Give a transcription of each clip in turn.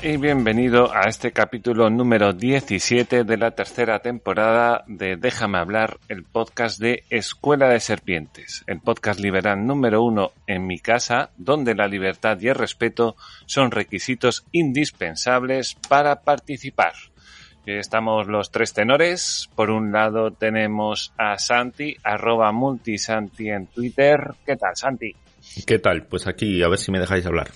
Y bienvenido a este capítulo número 17 de la tercera temporada de Déjame hablar, el podcast de Escuela de Serpientes, el podcast liberal número uno en mi casa, donde la libertad y el respeto son requisitos indispensables para participar. Estamos los tres tenores. Por un lado tenemos a Santi, arroba multisanti en Twitter. ¿Qué tal, Santi? ¿Qué tal? Pues aquí, a ver si me dejáis hablar.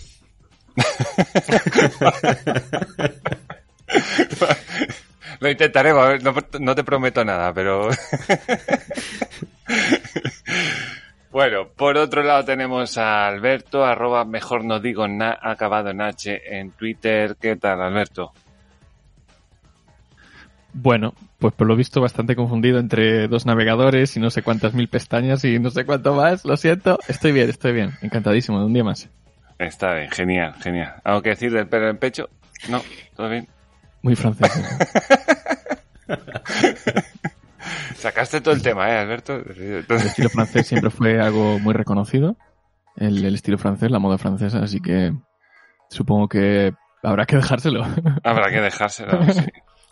Lo intentaremos, no, no te prometo nada, pero... bueno, por otro lado tenemos a Alberto, arroba mejor no digo na, acabado en H en Twitter. ¿Qué tal, Alberto? Bueno, pues por lo visto bastante confundido entre dos navegadores y no sé cuántas mil pestañas y no sé cuánto más. Lo siento. Estoy bien, estoy bien. Encantadísimo de un día más. Está bien, genial, genial. ¿Algo que decir del pelo en pecho? No, todo bien. Muy francés. Sacaste todo el tema, ¿eh, Alberto? El estilo francés siempre fue algo muy reconocido. El, el, estilo francés, la moda francesa, así que supongo que habrá que dejárselo. Habrá que dejárselo, sí.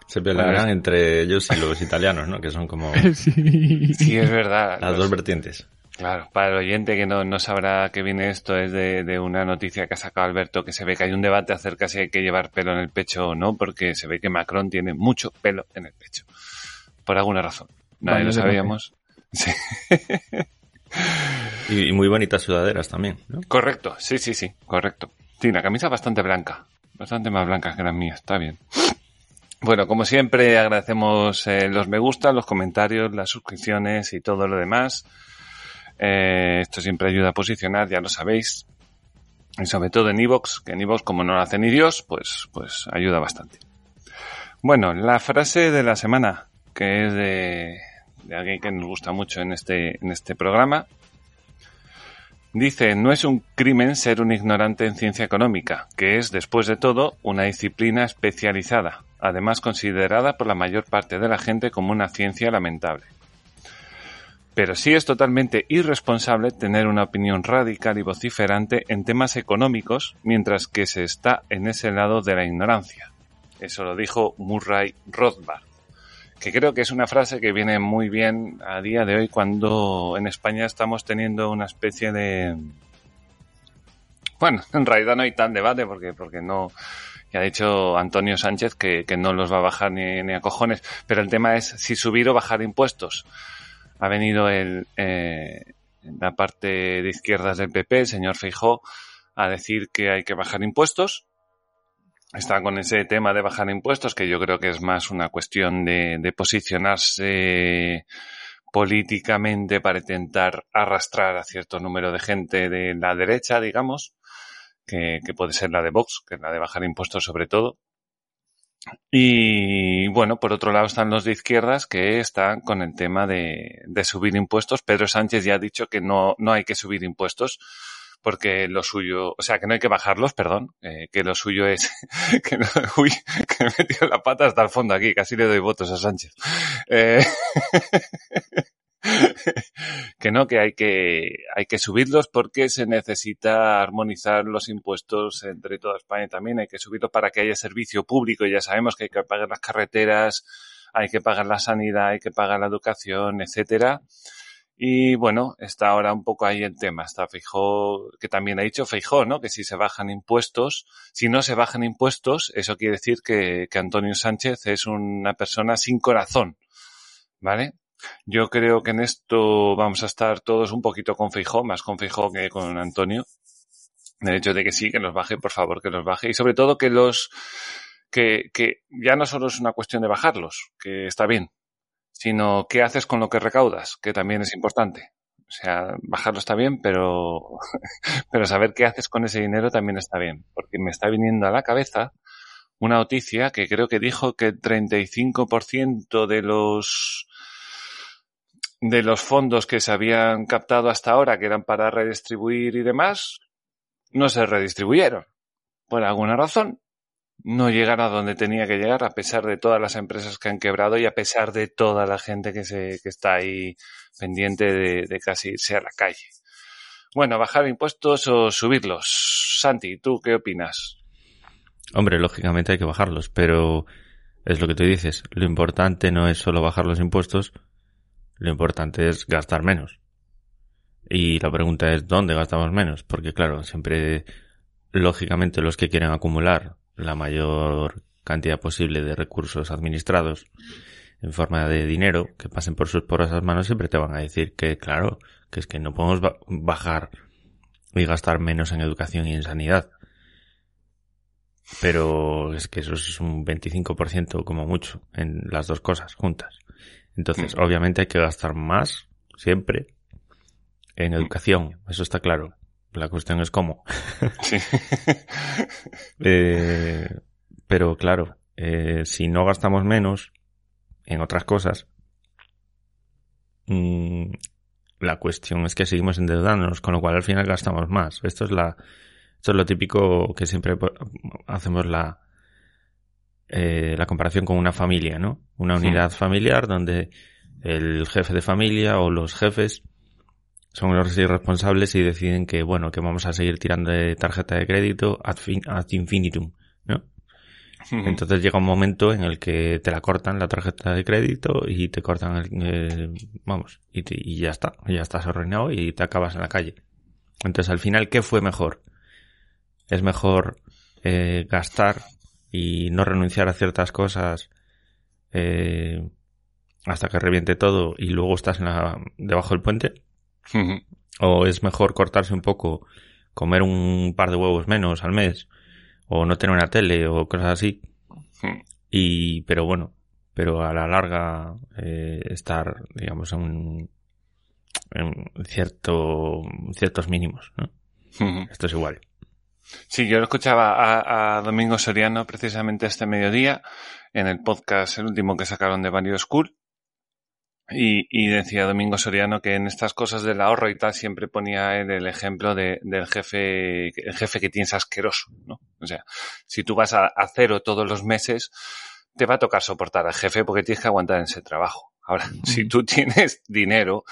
Se pelearán bueno, entre ellos y los italianos, ¿no? Que son como... Sí, sí es verdad. Las dos vertientes. Claro, para el oyente que no, no sabrá que viene esto, es de, de, una noticia que ha sacado Alberto, que se ve que hay un debate acerca si hay que llevar pelo en el pecho o no, porque se ve que Macron tiene mucho pelo en el pecho. Por alguna razón. Nadie vale, lo sabíamos. Sí. Y, y, muy bonitas sudaderas también, ¿no? Correcto, sí, sí, sí, correcto. Sí, una camisa bastante blanca, bastante más blanca que la mía, está bien. Bueno, como siempre, agradecemos eh, los me gusta, los comentarios, las suscripciones y todo lo demás. Eh, esto siempre ayuda a posicionar, ya lo sabéis. Y sobre todo en Evox, que en Evox como no lo hace ni Dios, pues, pues ayuda bastante. Bueno, la frase de la semana, que es de, de alguien que nos gusta mucho en este, en este programa. Dice, no es un crimen ser un ignorante en ciencia económica, que es, después de todo, una disciplina especializada, además considerada por la mayor parte de la gente como una ciencia lamentable. Pero sí es totalmente irresponsable tener una opinión radical y vociferante en temas económicos mientras que se está en ese lado de la ignorancia. Eso lo dijo Murray Rothbard, que creo que es una frase que viene muy bien a día de hoy cuando en España estamos teniendo una especie de... Bueno, en realidad no hay tan debate porque, porque no... Ya ha dicho Antonio Sánchez que, no los va a bajar ni a cojones, pero el tema es si subir o bajar impuestos ha venido el, eh, la parte de izquierdas del PP, el señor Feijó, a decir que hay que bajar impuestos. Está con ese tema de bajar impuestos, que yo creo que es más una cuestión de, posicionarse políticamente para intentar arrastrar a cierto número de gente de la derecha, digamos, que, que puede ser la de Vox, que es la de bajar impuestos sobre todo. Y bueno, por otro lado están los de izquierdas que están con el tema de, subir impuestos. Pedro Sánchez ya ha dicho que no, no hay que subir impuestos porque lo suyo, o sea, que no hay que bajarlos, perdón, eh, que lo suyo es que no, uy, que me he metido la pata hasta el fondo aquí, casi le doy votos a Sánchez. Eh, que no, que hay que, hay que subirlos porque se necesita armonizar los impuestos entre toda España también. Hay que subirlos para que haya servicio público. Ya sabemos que hay que pagar las carreteras, hay que pagar la sanidad, hay que pagar la educación, etcétera. Y bueno, está ahora un poco ahí el tema. Está Feijó, que también ha dicho Feijó, ¿no? Que si se bajan impuestos, si no se bajan impuestos, eso quiere decir que, que Antonio Sánchez es una persona sin corazón. ¿Vale? Yo creo que en esto vamos a estar todos un poquito con Feijó, más con Feijó que con Antonio. El hecho de que sí, que los baje, por favor, que los baje. Y sobre todo que los, que, que ya no solo es una cuestión de bajarlos, que está bien, sino qué haces con lo que recaudas, que también es importante. O sea, bajarlo está bien, pero, pero saber qué haces con ese dinero también está bien. Porque me está viniendo a la cabeza una noticia que creo que dijo que el 35% de los de los fondos que se habían captado hasta ahora, que eran para redistribuir y demás, no se redistribuyeron. Por alguna razón, no llegaron a donde tenía que llegar, a pesar de todas las empresas que han quebrado y a pesar de toda la gente que, se, que está ahí pendiente de, de casi irse a la calle. Bueno, bajar impuestos o subirlos. Santi, ¿tú qué opinas? Hombre, lógicamente hay que bajarlos, pero es lo que tú dices. Lo importante no es solo bajar los impuestos, lo importante es gastar menos. Y la pregunta es, ¿dónde gastamos menos? Porque claro, siempre, lógicamente, los que quieren acumular la mayor cantidad posible de recursos administrados en forma de dinero que pasen por sus porosas manos siempre te van a decir que, claro, que es que no podemos bajar y gastar menos en educación y en sanidad. Pero es que eso es un 25% como mucho en las dos cosas juntas. Entonces, mm. obviamente hay que gastar más, siempre, en mm. educación, eso está claro. La cuestión es cómo. Sí. eh, pero claro, eh, si no gastamos menos en otras cosas, mmm, la cuestión es que seguimos endeudándonos, con lo cual al final gastamos más. Esto es la, esto es lo típico que siempre hacemos la, eh, la comparación con una familia, ¿no? Una unidad familiar donde el jefe de familia o los jefes son los irresponsables y deciden que, bueno, que vamos a seguir tirando de tarjeta de crédito ad, infinitum, ¿no? Entonces llega un momento en el que te la cortan la tarjeta de crédito y te cortan el, vamos, y, y, ya está, ya estás arruinado y te acabas en la calle. Entonces al final, ¿qué fue mejor? Es mejor eh, gastar y no renunciar a ciertas cosas eh, hasta que reviente todo y luego estás en la, debajo del puente. O es mejor cortarse un poco, comer un par de huevos menos al mes, o no tener una tele o cosas así. Y, pero bueno, pero a la larga eh, estar, digamos, en, en cierto, ciertos mínimos, ¿no? Esto es igual. Sí, yo lo escuchaba a, Domingo Soriano precisamente este mediodía en el podcast, el último que sacaron de Vario School. Y, y, decía Domingo Soriano que en estas cosas del ahorro y tal siempre ponía él el ejemplo de, del jefe, el jefe que tienes asqueroso, ¿no? O sea, si tú vas a, a cero todos los meses, te va a tocar soportar al jefe porque tienes que aguantar en ese trabajo. Ahora, si tú tienes dinero,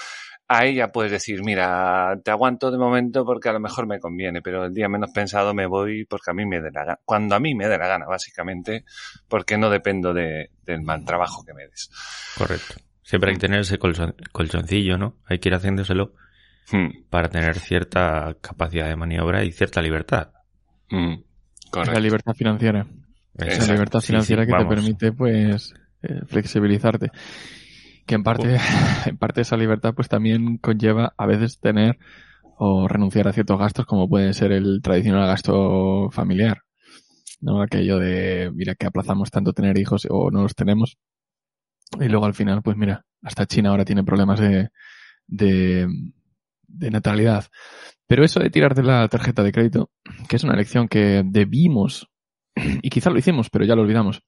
ahí ya puedes decir, mira, te aguanto de momento porque a lo mejor me conviene, pero el día menos pensado me voy porque a mí me dé la gana. Cuando a mí me dé la gana, básicamente, porque no dependo de, del mal trabajo que me des. Correcto. Siempre hay que tener ese colchoncillo, ¿no? Hay que ir haciéndoselo hmm. para tener cierta capacidad de maniobra y cierta libertad. Hmm. La libertad financiera. Esa libertad financiera que te permite, pues, eh, flexibilizarte que en parte, en parte esa libertad pues también conlleva a veces tener o renunciar a ciertos gastos como puede ser el tradicional gasto familiar. ¿no? Aquello de, mira, que aplazamos tanto tener hijos o no los tenemos. Y luego al final, pues mira, hasta China ahora tiene problemas de, de, de natalidad. Pero eso de tirar de la tarjeta de crédito, que es una lección que debimos, y quizá lo hicimos, pero ya lo olvidamos,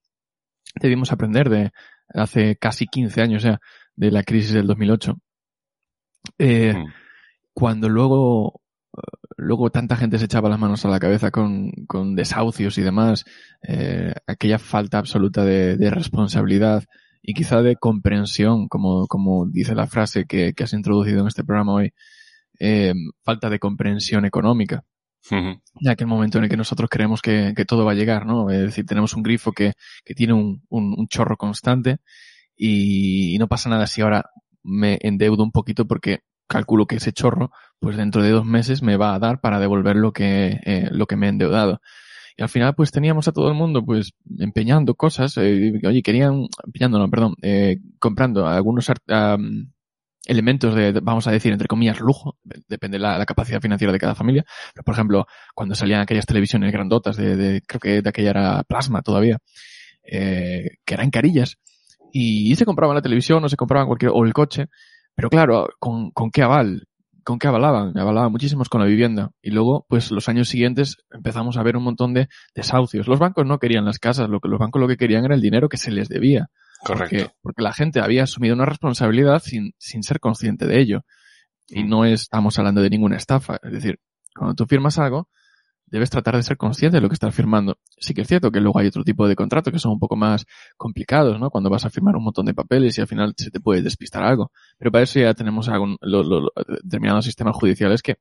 debimos aprender de hace casi 15 años ya, de la crisis del 2008. Eh, mm. Cuando luego, luego tanta gente se echaba las manos a la cabeza con, con desahucios y demás, eh, aquella falta absoluta de, de, responsabilidad y quizá de comprensión, como, como dice la frase que, que has introducido en este programa hoy, eh, falta de comprensión económica. Ya que el momento en el que nosotros creemos que, que, todo va a llegar, ¿no? Es decir, tenemos un grifo que, que tiene un, un, chorro constante y, no pasa nada si ahora me endeudo un poquito porque calculo que ese chorro, pues dentro de dos meses me va a dar para devolver lo que, eh, lo que me he endeudado. Y al final, pues teníamos a todo el mundo, pues, empeñando cosas, eh, oye, querían, empeñando, no, perdón, eh, comprando algunos elementos de, vamos a decir, entre comillas, lujo, depende de la, capacidad financiera de cada familia. Pero, por ejemplo, cuando salían aquellas televisiones grandotas de, creo que de aquella era plasma todavía, eh, que eran carillas, y, se compraban la televisión o se compraban cualquier, o el coche, pero claro, ¿con, con qué aval? ¿Con qué avalaban? Avalaban muchísimos con la vivienda. Y luego, pues los años siguientes empezamos a ver un montón de desahucios. Los bancos no querían las casas, lo que los bancos lo que querían era el dinero que se les debía. Correcto. Porque, la gente había asumido una responsabilidad sin, sin ser consciente de ello. Y no estamos hablando de ninguna estafa. Es decir, cuando tú firmas algo, debes tratar de ser consciente de lo que estás firmando. Sí que es cierto que luego hay otro tipo de contratos que son un poco más complicados, ¿no? Cuando vas a firmar un montón de papeles y al final se te puede despistar algo. Pero para eso ya tenemos algún, determinados sistemas judiciales que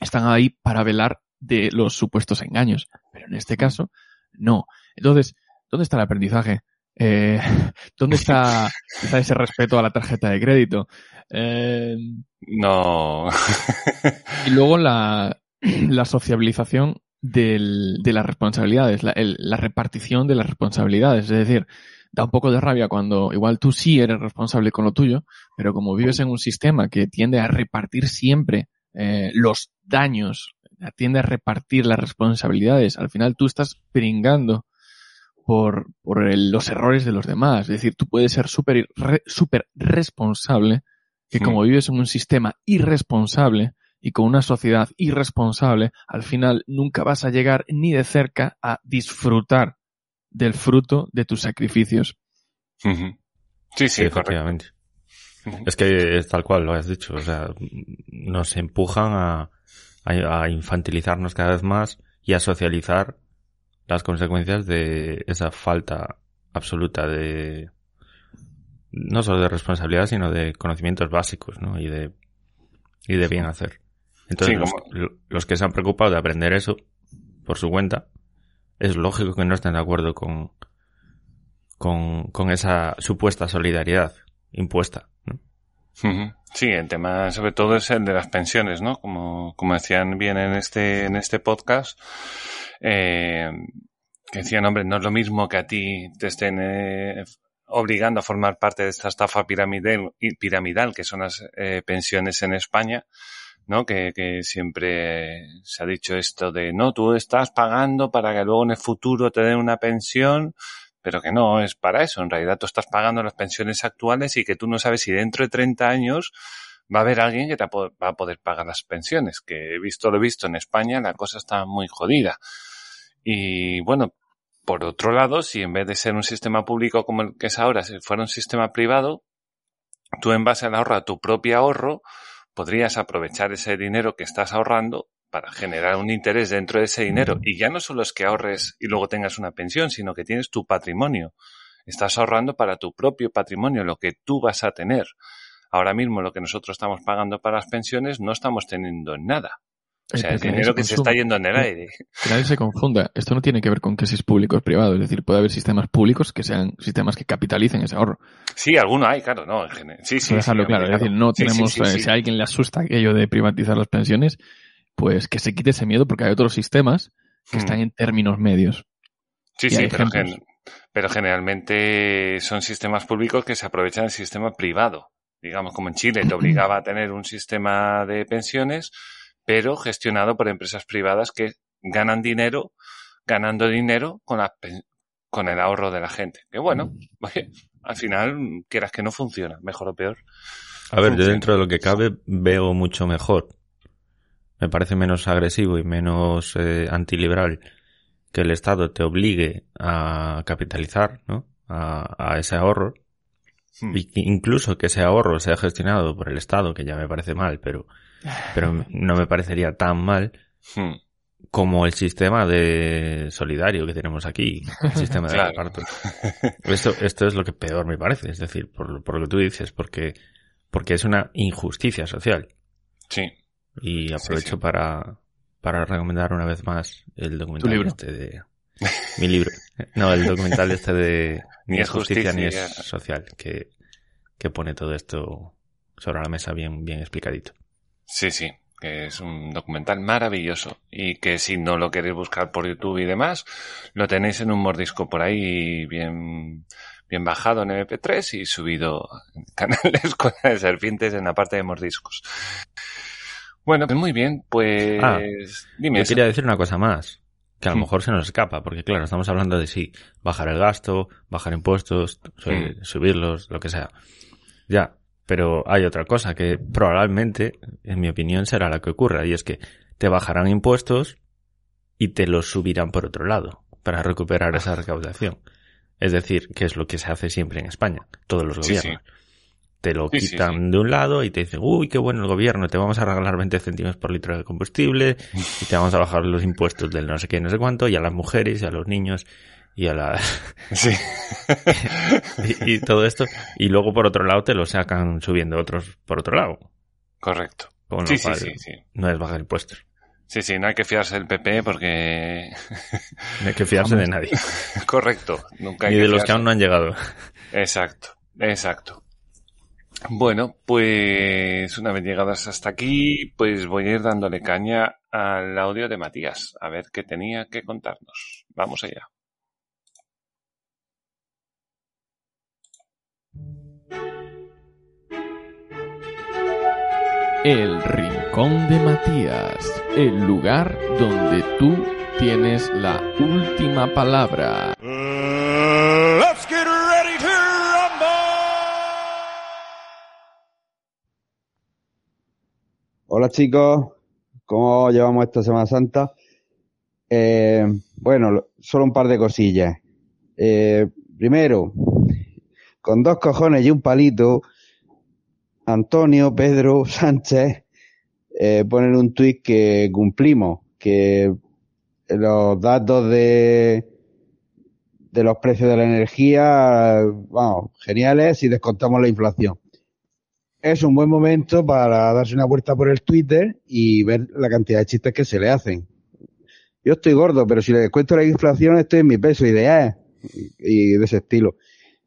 están ahí para velar de los supuestos engaños. Pero en este caso, no. Entonces, ¿dónde está el aprendizaje? Eh, ¿Dónde está, está, ese respeto a la tarjeta de crédito? Eh, no. y luego la, la sociabilización del, de las responsabilidades, la, la, repartición de las responsabilidades. Es decir, da un poco de rabia cuando igual tú sí eres responsable con lo tuyo, pero como vives en un sistema que tiende a repartir siempre eh, los daños, tiende a repartir las responsabilidades, al final tú estás pringando por, por los errores de los demás. Es decir, tú puedes ser súper super responsable, que como vives en un sistema irresponsable, y con una sociedad irresponsable, al final nunca vas a llegar ni de cerca a disfrutar del fruto de tus sacrificios. Sí, sí, efectivamente. Es que es tal cual lo has dicho, o sea, nos empujan a, a, infantilizarnos cada vez más y a socializar las consecuencias de esa falta absoluta de no solo de responsabilidad, sino de conocimientos básicos, ¿no? Y de y de bien hacer. Entonces, los, que se han preocupado de aprender eso por su cuenta, es lógico que no estén de acuerdo con, con, esa supuesta solidaridad impuesta. Sí, el tema sobre todo es el de las pensiones, ¿no? Como, como decían bien en este, en este podcast, eh, que decían, hombre, no es lo mismo que a ti te estén eh, obligando a formar parte de esta estafa piramidal, piramidal que son las eh, pensiones en España, ¿no? Que, que siempre se ha dicho esto de, no, tú estás pagando para que luego en el futuro te den una pensión, pero que no es para eso. En realidad tú estás pagando las pensiones actuales y que tú no sabes si dentro de 30 años va a haber alguien que te va a poder pagar las pensiones. Que he visto lo he visto en España, la cosa está muy jodida. Y bueno, por otro lado, si en vez de ser un sistema público como el que es ahora, si fuera un sistema privado, tú en base al ahorro, a tu propio ahorro, podrías aprovechar ese dinero que estás ahorrando para generar un interés dentro de ese dinero. Y ya no solo es que ahorres y luego tengas una pensión, sino que tienes tu patrimonio. Estás ahorrando para tu propio patrimonio, lo que tú vas a tener. Ahora mismo lo que nosotros estamos pagando para las pensiones no estamos teniendo nada. O sea, el dinero que se está yendo en el aire. Que nadie se confunda. Esto no tiene que ver con que si es público o privado. Es decir, puede haber sistemas públicos que sean sistemas que capitalicen ese ahorro. Sí, alguno hay, claro, no. Sí, sí. dejarlo claro. Es decir, no tenemos, eh, si a alguien le asusta aquello de privatizar las pensiones, pues que se quite ese miedo porque hay otros sistemas que hmm. están en términos medios. Sí, sí, pero, pero generalmente son sistemas públicos que se aprovechan del sistema privado. Digamos, como en Chile te obligaba a tener un sistema de pensiones pero gestionado por empresas privadas que ganan dinero, ganando dinero con, con el ahorro de la gente. Que bueno, al final, quieras que no funciona, mejor o peor. A ver, yo dentro de lo que cabe veo mucho mejor. Me parece menos agresivo y menos eh, antiliberal que el Estado te obligue a capitalizar, ¿no? A, ese ahorro. Hmm. Y incluso que ese ahorro sea gestionado por el Estado, que ya me parece mal, pero pero no me parecería tan mal hmm. como el sistema de solidario que tenemos aquí, el sistema de reparto. Esto, esto es lo que peor me parece, es decir, por, por lo que tú dices, porque, porque es una injusticia social. Sí. Y aprovecho para, para recomendar una vez más el documental este de mi libro. No, el documental este de Ni es justicia, ni es social, que, que pone todo esto sobre la mesa bien, bien explicadito. Sí, sí. que es un documental maravilloso y que si no lo queréis buscar por YouTube y demás, lo tenéis en un mordisco por ahí bien, bien bajado en MP3 y subido en canales con serpientes en la parte de mordiscos. Bueno, pues muy bien, pues ah, dime. Yo quería decir una cosa más, que a lo hmm. mejor se nos escapa, porque claro, estamos hablando de sí, bajar el gasto, bajar impuestos, hmm. subirlos, lo que sea. Ya, pero hay otra cosa que probablemente, en mi opinión, será la que ocurra, y es que te bajarán impuestos y te los subirán por otro lado, para recuperar esa recaudación. Es decir, que es lo que se hace siempre en España, todos los gobiernos. Te lo quitan de un lado y te dicen, uy, qué bueno el gobierno, te vamos a regalar 20 céntimos por litro de combustible y te vamos a bajar los impuestos del no sé qué, no sé cuánto, y a las mujeres y a los niños y a la... Sí. y, todo esto. Y luego por otro lado te lo sacan subiendo otros por otro lado. Correcto. sí, sí, sí, No es bajar impuestos. Sí, sí, no hay que fiarse del PP porque... No hay que fiarse de nadie. Correcto. Nunca hay Ni de los que aún no han llegado. Exacto, exacto. Bueno, pues una vez llegadas hasta aquí, pues voy a ir dándole caña al audio de Matías, a ver qué tenía que contarnos. Vamos allá. El Rincón de Matías, el lugar donde tú tienes la última palabra. Hola chicos, ¿cómo llevamos esta Semana Santa? Eh, bueno, solo un par de cosillas. Eh, primero, con dos cojones y un palito, Antonio, Pedro, Sánchez eh, ponen un tuit que cumplimos, que los datos de, de los precios de la energía, vamos, geniales si descontamos la inflación. Es un buen momento para darse una vuelta por el Twitter y ver la cantidad de chistes que se le hacen. Yo estoy gordo, pero si le descuento la inflación estoy en mi peso ideal y de ese estilo.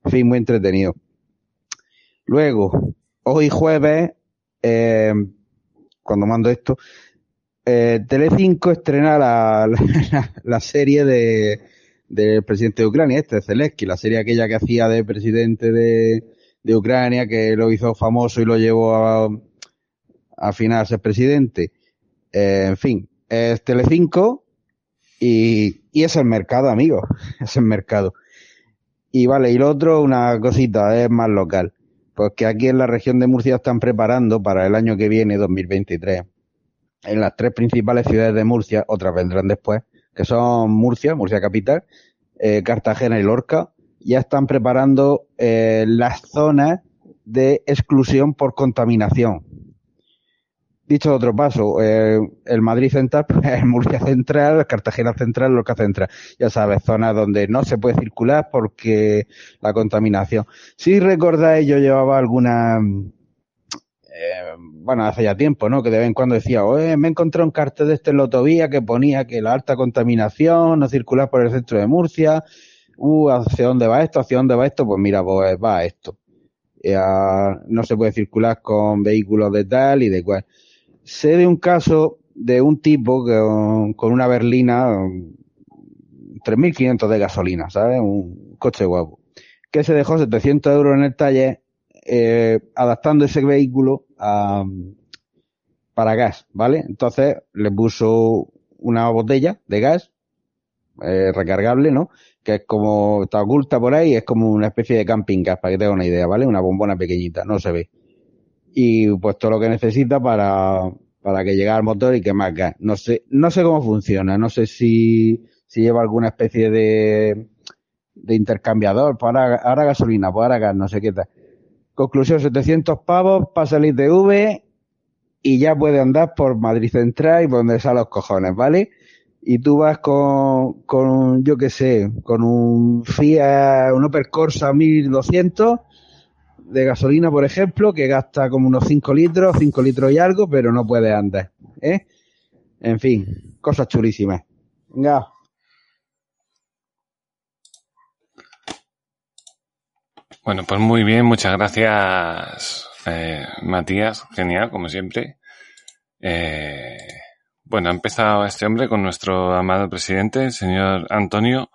En fin, muy entretenido. Luego, hoy jueves, eh, cuando mando esto, eh, Telecinco estrena la, la, serie de del presidente de Ucrania, este Zelensky, la serie aquella que hacía de presidente de, de Ucrania, que lo hizo famoso y lo llevó a, a final ser presidente. Eh, en fin, es Telecinco y, y es el mercado, amigo, es el mercado. Y vale, y lo otro, una cosita, es más local. Pues que aquí en la región de Murcia están preparando para el año que viene, 2023, en las tres principales ciudades de Murcia, otras vendrán después, que son Murcia, Murcia capital, eh, Cartagena y Lorca, ya están preparando eh, las zonas de exclusión por contaminación. Dicho otro paso, eh, el Madrid Central, el Murcia Central, Cartagena Central, Lorca Central. Ya sabes, zonas donde no se puede circular porque la contaminación. Si recordáis, yo llevaba alguna, eh, bueno, hace ya tiempo, ¿no? Que de vez en cuando decía, oye, me encontré un cartel de este en la autovía que ponía que la alta contaminación, no circular por el centro de Murcia, uh, ¿hacia dónde va esto? ¿Hacia dónde va esto? Pues mira, pues va esto. no se puede circular con vehículos de tal y de cual. Sé de un caso de un tipo que, con una berlina, 3.500 de gasolina, ¿sabes? Un coche guapo. Que se dejó 700 euros en el taller eh, adaptando ese vehículo a, para gas, ¿vale? Entonces le puso una botella de gas eh, recargable, ¿no? Que es como, está oculta por ahí, es como una especie de camping gas, para que tenga una idea, ¿vale? Una bombona pequeñita, no se ve y pues todo lo que necesita para, para que llegue al motor y que más gas. No sé, no sé cómo funciona, no sé si, si lleva alguna especie de, de intercambiador, pues ahora, ahora gasolina, pues ahora gas, no sé qué tal. Conclusión, 700 pavos, pasa el ITV y ya puede andar por Madrid Central y por donde salen los cojones, ¿vale? Y tú vas con, con yo qué sé, con un Fiat, un Opel Corsa 1200 de gasolina, por ejemplo, que gasta como unos 5 litros, 5 litros y algo, pero no puede andar. ¿eh? En fin, cosas chulísimas. Venga. Bueno, pues muy bien, muchas gracias, eh, Matías. Genial, como siempre. Eh, bueno, ha empezado este hombre con nuestro amado presidente, el señor Antonio,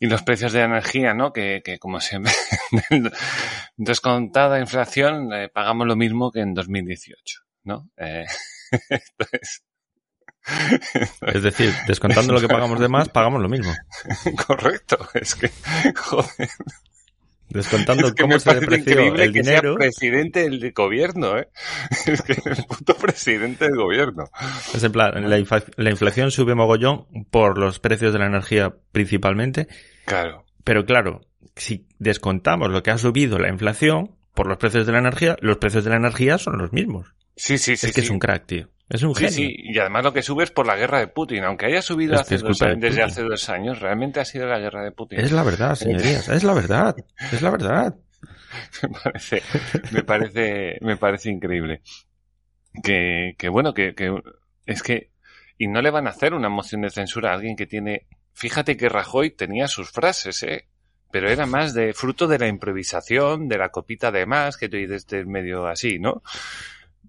y los precios de energía, ¿no? Que, que como siempre, descontada inflación, eh, pagamos lo mismo que en 2018, ¿no? Eh, es decir, descontando lo que pagamos de más, pagamos lo mismo. Correcto, es que, joder. Descontando cómo se depreció el que dinero. Sea presidente del gobierno, ¿eh? Es que el puto presidente del gobierno. Es en plan, la, la, inflación sube mogollón por los precios de la energía principalmente. Claro. Pero claro, si descontamos lo que ha subido la inflación por los precios de la energía, los precios de la energía son los mismos. Sí, sí, sí. Es que es un crack, tío. Es un genio. Sí, y además lo que sube es por la guerra de Putin. Aunque haya subido hace dos desde hace dos años, realmente ha sido la guerra de Putin. Es la verdad, señorías, es la verdad, es la verdad. me parece, me parece, me parece increíble. Que, que bueno, que, que es que, y no le van a hacer una moción de censura a alguien que tiene, fíjate que Rajoy tenía sus frases, eh, pero era más de fruto de la improvisación, de la copita de más, que tú dices medio así, ¿no?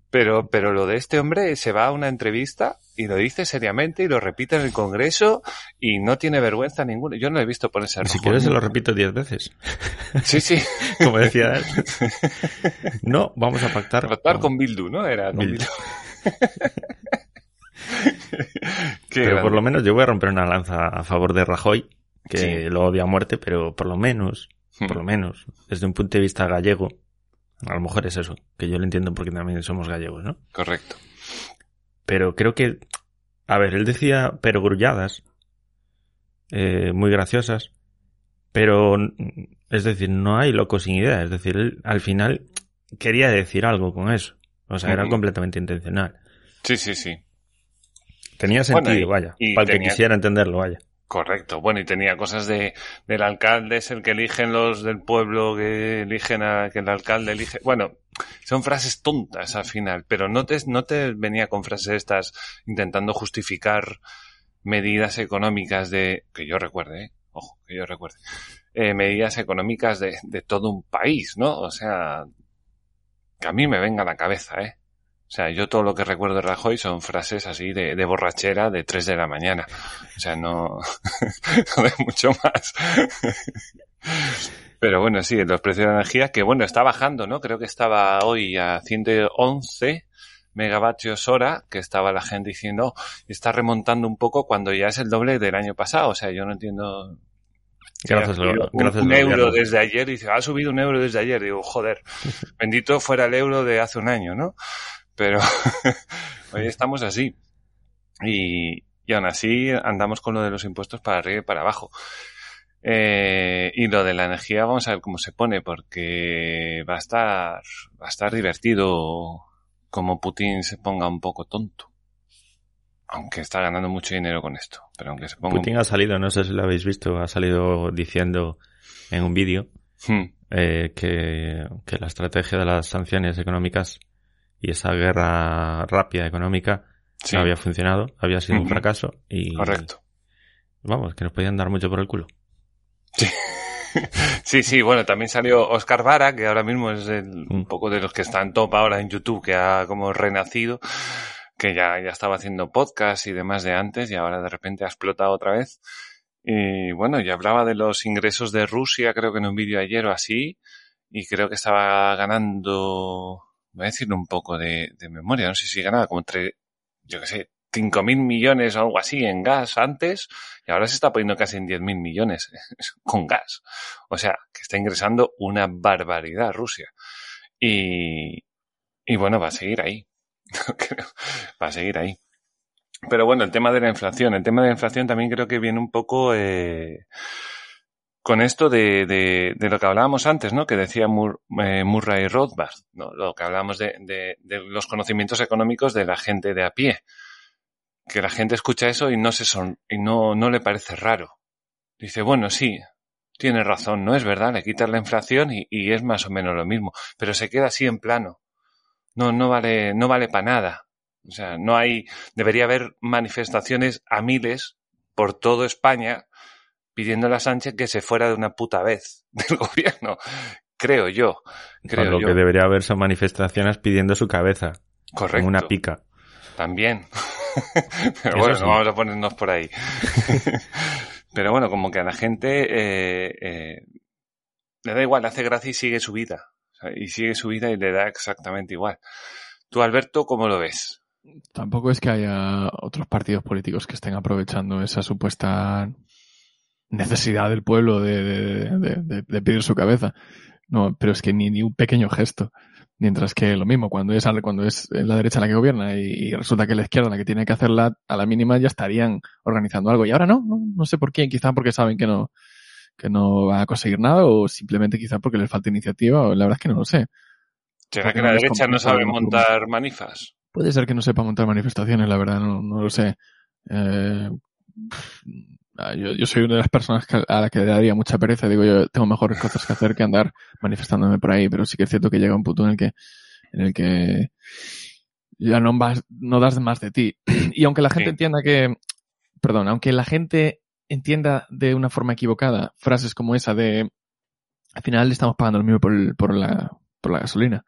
Pero, pero lo de este hombre se va a una entrevista y lo dice seriamente y lo repite en el Congreso y no tiene vergüenza ninguna. Yo no he visto ponerse Si quieres se lo repito diez veces. Sí, sí. Como decía él. No, vamos a pactar. Pactar con Bildu, ¿no? Era con Bildu. pero por lo menos yo voy a romper una lanza a favor de Rajoy, que lo odia a muerte, pero por lo menos, por lo hmm. menos, desde un punto de vista gallego, a lo mejor es eso, que yo lo entiendo porque también somos gallegos, ¿no? Correcto. Pero creo que, a ver, él decía perogrulladas, eh, muy graciosas, pero, es decir, no hay loco sin idea. Es decir, él al final quería decir algo con eso. O sea, era completamente intencional. Sí, sí, sí. Tenía sentido, vaya. para el que quisiera entenderlo, vaya. Correcto. Bueno, y tenía cosas de del alcalde es el que eligen los del pueblo que eligen a que el alcalde elige. Bueno, son frases tontas al final, pero no te no te venía con frases estas intentando justificar medidas económicas de que yo recuerde, ¿eh? ojo, que yo recuerde, eh, medidas económicas de, de todo un país, ¿no? O sea, que a mí me venga la cabeza, ¿eh? O sea, yo todo lo que recuerdo de Rajoy son frases así de, de borrachera de 3 de la mañana. O sea, no, no de mucho más. Pero bueno, sí, los precios de la energía, que bueno, está bajando, ¿no? Creo que estaba hoy a 111 megavatios hora, que estaba la gente diciendo, oh, está remontando un poco cuando ya es el doble del año pasado. O sea, yo no entiendo Gracias, un, gracias un euro desde ayer, dice, ha subido un euro desde ayer. Digo, joder, bendito fuera el euro de hace un año, ¿no? Pero hoy estamos así. Y, y aún así andamos con lo de los impuestos para arriba y para abajo. Eh, y lo de la energía vamos a ver cómo se pone porque va a estar va a estar divertido como Putin se ponga un poco tonto aunque está ganando mucho dinero con esto pero aunque se ponga Putin ha salido no sé si lo habéis visto ha salido diciendo en un vídeo hmm. eh, que, que la estrategia de las sanciones económicas y esa guerra rápida económica no había funcionado, había sido un fracaso y... Correcto. Vamos, que nos podían dar mucho por el culo. Sí. Sí, sí, bueno, también salió Oscar Vara, que ahora mismo es el, un mm. poco de los que están top ahora en YouTube, que ha como renacido, que ya, ya estaba haciendo podcast y demás de antes y ahora de repente ha explotado otra vez. Y bueno, ya hablaba de los ingresos de Rusia, creo que en un vídeo ayer o así, y creo que estaba ganando voy a decir un poco de, memoria, no sé si ganaba como entre, yo qué sé, cinco mil millones o algo así en gas antes y ahora se está poniendo casi en diez mil millones con gas. O sea, que está ingresando una barbaridad Rusia. Y, y bueno, va a seguir ahí. va a seguir ahí. Pero bueno, el tema de la inflación. El tema de la inflación también creo que viene un poco eh, con esto de, de, de, lo que hablábamos antes, ¿no? Que decía Mur, eh, Murray Rothbard, ¿no? Lo que hablábamos de, de, los conocimientos económicos de la gente de a pie. Que la gente escucha eso y no se son, y no, no le parece raro. Dice, bueno, sí, tiene razón, no es verdad, le quitas la inflación y, y es más o menos lo mismo, pero se queda así en plano. No, no vale, no vale para nada. O sea, no hay, debería haber manifestaciones a miles por todo España pidiéndole a Sánchez que se fuera de una puta vez del gobierno. Creo yo. Creo lo que debería haber son manifestaciones pidiendo su cabeza. Correcto. una pica. También. Pero bueno, no vamos a ponernos por ahí. Pero bueno, como que a la gente eh, eh, le da igual, hace gracia y sigue su vida. y sigue su vida y le da exactamente igual. Tú, Alberto, ¿cómo lo ves? Tampoco es que haya otros partidos políticos que estén aprovechando esa supuesta necesidad del pueblo de, pedir su cabeza. No, pero es que ni, ni un pequeño gesto. Mientras que lo mismo, cuando es, cuando es la derecha la que gobierna y, resulta que la izquierda la que tiene que hacerla, a la mínima ya estarían organizando algo. Y ahora no, no, no sé por qué, quizá porque saben que no, que no van a conseguir nada o simplemente quizá porque les falta iniciativa o la verdad es que no lo sé. ¿Será que la derecha no sabe montar manifas? Puede ser que no sepa montar manifestaciones, la verdad, no, no lo sé. Eh, yo, yo, soy una de las personas a la que le daría mucha pereza. Digo, yo tengo mejores cosas que hacer que andar manifestándome por ahí, pero sí que es cierto que llega un punto en el que, en el que ya no vas, no das más de ti. Y aunque la gente entienda que, perdón, aunque la gente entienda de una forma equivocada frases como esa de, al final estamos pagando lo mismo por, el, por la, por la gasolina.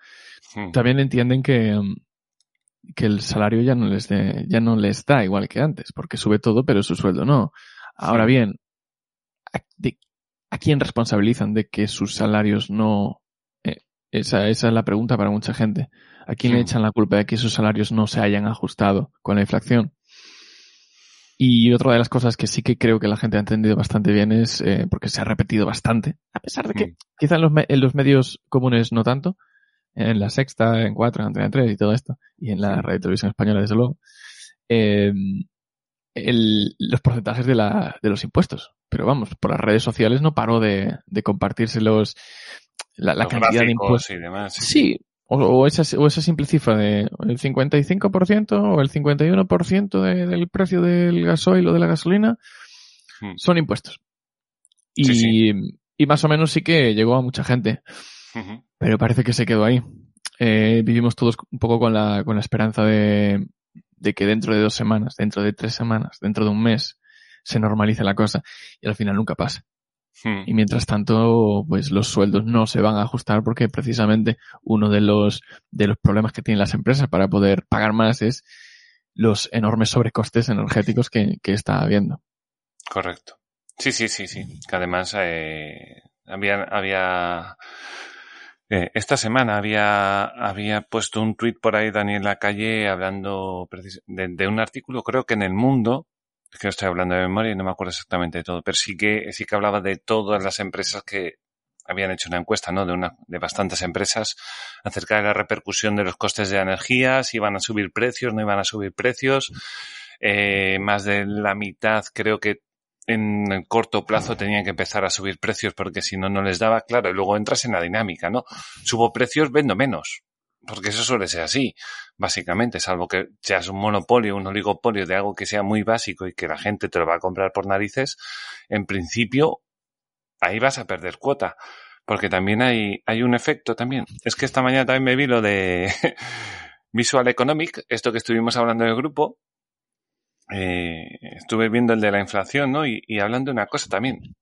Hmm. También entienden que, que el salario ya no les de, ya no les da igual que antes, porque sube todo, pero su sueldo no. Ahora bien, ¿a, quién responsabilizan de que sus salarios no... Eh, esa, esa, es la pregunta para mucha gente. ¿A quién le echan la culpa de que sus salarios no se hayan ajustado con la inflación? Y otra de las cosas que sí que creo que la gente ha entendido bastante bien es, eh, porque se ha repetido bastante, a pesar de que quizá en los, en los, medios comunes no tanto, en la sexta, en cuatro, en Antena 3 y todo esto, y en la radio televisión española desde luego, eh, el, los porcentajes de, la, de los impuestos. Pero vamos, por las redes sociales no paró de, de compartirse los, la, la cantidad de impuestos. Y demás, sí, o, esa, o esa simple cifra de el 55% o el 51% de, del precio del gasoil o de la gasolina hmm. son impuestos. Y, y más o menos sí que llegó a mucha gente. Pero parece que se quedó ahí. Eh, vivimos todos un poco con la, con la esperanza de, de que dentro de dos semanas, dentro de tres semanas, dentro de un mes, se normalice la cosa y al final nunca pasa. Hmm. Y mientras tanto, pues los sueldos no se van a ajustar porque precisamente uno de los, de los problemas que tienen las empresas para poder pagar más es los enormes sobrecostes energéticos que, que está habiendo. Correcto. Sí, sí, sí, sí. Que además eh, había, había eh, esta semana había, había puesto un tuit por ahí Daniel Lacalle hablando de, de, un artículo, creo que en El Mundo, que estoy hablando de memoria y no me acuerdo exactamente de todo, pero sí que, sí que hablaba de todas las empresas que habían hecho una encuesta, ¿no? De una, de bastantes empresas acerca de la repercusión de los costes de la energía, si iban a subir precios, no iban a subir precios. Eh, más de la mitad creo que en el corto plazo tenían que empezar a subir precios porque si no, no les daba, claro, y luego entras en la dinámica, ¿no? Subo precios, vendo menos. Porque eso suele ser así, básicamente, salvo que seas un monopolio, un oligopolio de algo que sea muy básico y que la gente te lo va a comprar por narices, en principio, ahí vas a perder cuota. Porque también hay, hay un efecto también. Es que esta mañana también me vi lo de Visual Economic, esto que estuvimos hablando en el grupo, eh, estuve viendo el de la inflación, ¿no? Y, hablando de una cosa también.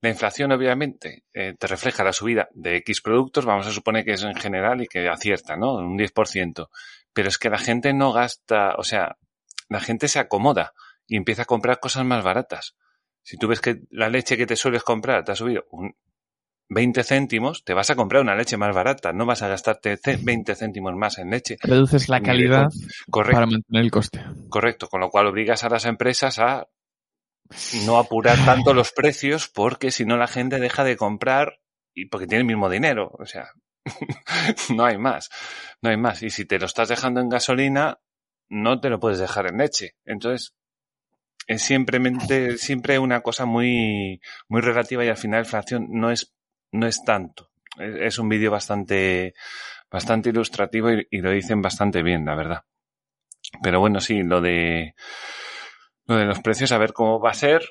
La inflación, obviamente, eh, te refleja la subida de X productos, vamos a suponer que es en general y que acierta, ¿no? Un 10%. Pero es que la gente no gasta, o sea, la gente se acomoda y empieza a comprar cosas más baratas. Si tú ves que la leche que te sueles comprar te ha subido un, 20 céntimos, te vas a comprar una leche más barata, no vas a gastarte 20 céntimos más en leche. Reduces la calidad para mantener el coste. Correcto, con lo cual obligas a las empresas a no apurar tanto los precios porque si no la gente deja de comprar y porque tiene el mismo dinero, o sea, no hay más, no hay más. Y si te lo estás dejando en gasolina, no te lo puedes dejar en leche. Entonces, es simplemente, siempre una cosa muy, muy relativa y al final la inflación no es no es tanto. Es, un vídeo bastante, bastante ilustrativo y, lo dicen bastante bien, la verdad. Pero bueno, sí, lo de, lo de los precios, a ver cómo va a ser.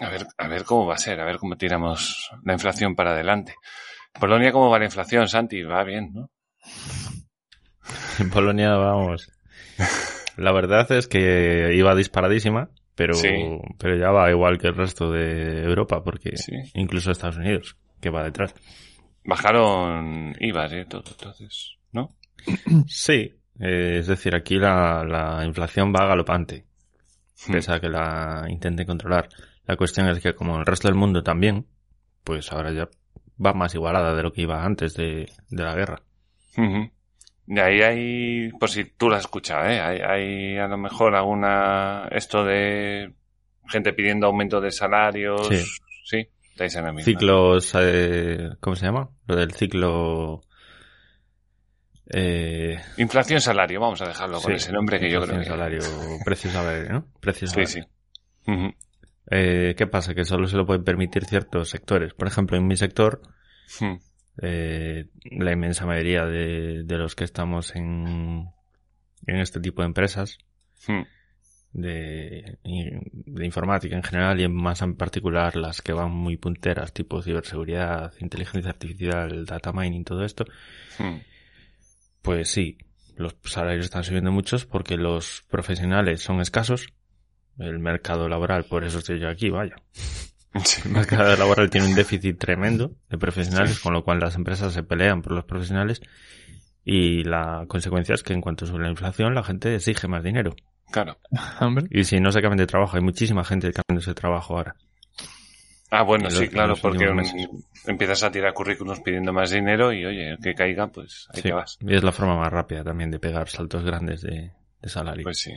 A ver, a ver cómo va a ser, a ver cómo tiramos la inflación para adelante. Polonia, ¿cómo va la inflación, Santi? Va bien, ¿no? En Polonia, vamos. La verdad es que iba disparadísima pero, pero ya va igual que el resto de Europa, porque incluso Estados Unidos, que va detrás. Bajaron IVA, ¿eh? Todo, entonces, ¿no? Sí, Eh, es decir, aquí la, la, inflación va galopante, pese a que la intente controlar. La cuestión es que como el resto del mundo también, pues ahora ya va más igualada de lo que iba antes de, de la guerra. Y ahí hay, por si tú la has escuchado, ¿eh? hay, hay a lo mejor alguna, esto de gente pidiendo aumento de salarios. Sí. Sí, la misma. Ciclos, eh, ¿cómo se llama? Lo del ciclo... Eh... Inflación salario, vamos a dejarlo con ese nombre que yo creo que... salario, precio salario, ¿no? Precio salario. Sí, sí. eh, ¿Qué pasa? Que solo se lo pueden permitir ciertos sectores. Por ejemplo, en mi sector, hmm. Eh, la inmensa mayoría de, de, los que estamos en, en este tipo de empresas, hmm de, de, informática en general y en más en particular las que van muy punteras, tipo ciberseguridad, inteligencia artificial, data mining, todo esto, hmm. pues sí, los salarios están subiendo muchos porque los profesionales son escasos, el mercado laboral, por eso estoy yo aquí, vaya. El mercado laboral tiene un déficit tremendo de profesionales, con lo cual las empresas se pelean por los profesionales y la consecuencia es que en cuanto sube la inflación la gente exige más dinero. Claro. Y si no se cambian de trabajo, hay muchísima gente cambiando de trabajo ahora. Ah, bueno, sí, claro, porque empiezas a tirar currículums pidiendo más dinero y oye, que caiga, pues ahí te vas. Y es la forma más rápida también de pegar saltos grandes de, salario. Pues sí.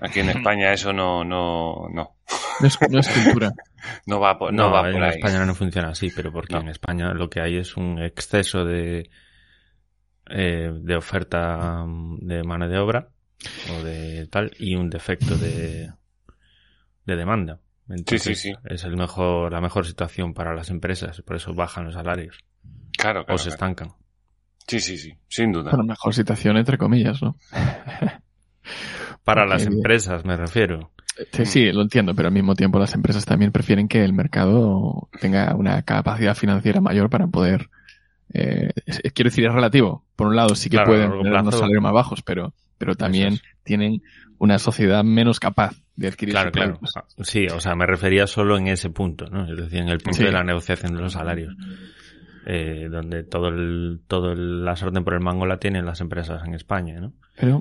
Aquí en España eso no, no, no. No es, cultura. no va, por, no, va en ahí. España no funciona así, pero porque en España lo que hay es un exceso de, eh, de oferta de mano de obra o de tal y un defecto de, de demanda. Entonces, Es el mejor, la mejor situación para las empresas, por eso bajan los salarios. Claro, claro. O se estancan. Sí, sí, sí, sin duda. la mejor situación entre comillas, ¿no? para las empresas, me refiero. Sí, sí, lo entiendo, pero al mismo tiempo las empresas también prefieren que el mercado tenga una capacidad financiera mayor para poder. Eh, quiero decir, es relativo. Por un lado, sí que pueden tener unos salarios más bajos, pero pero también tienen una sociedad menos capaz de adquirir claro, claro. Sí, o sea, me refería solo en ese punto, ¿no? Es decir, en el punto de la negociación de los salarios. Eh, donde todo el, todo la sorten por el mango la tienen las empresas en España, ¿no?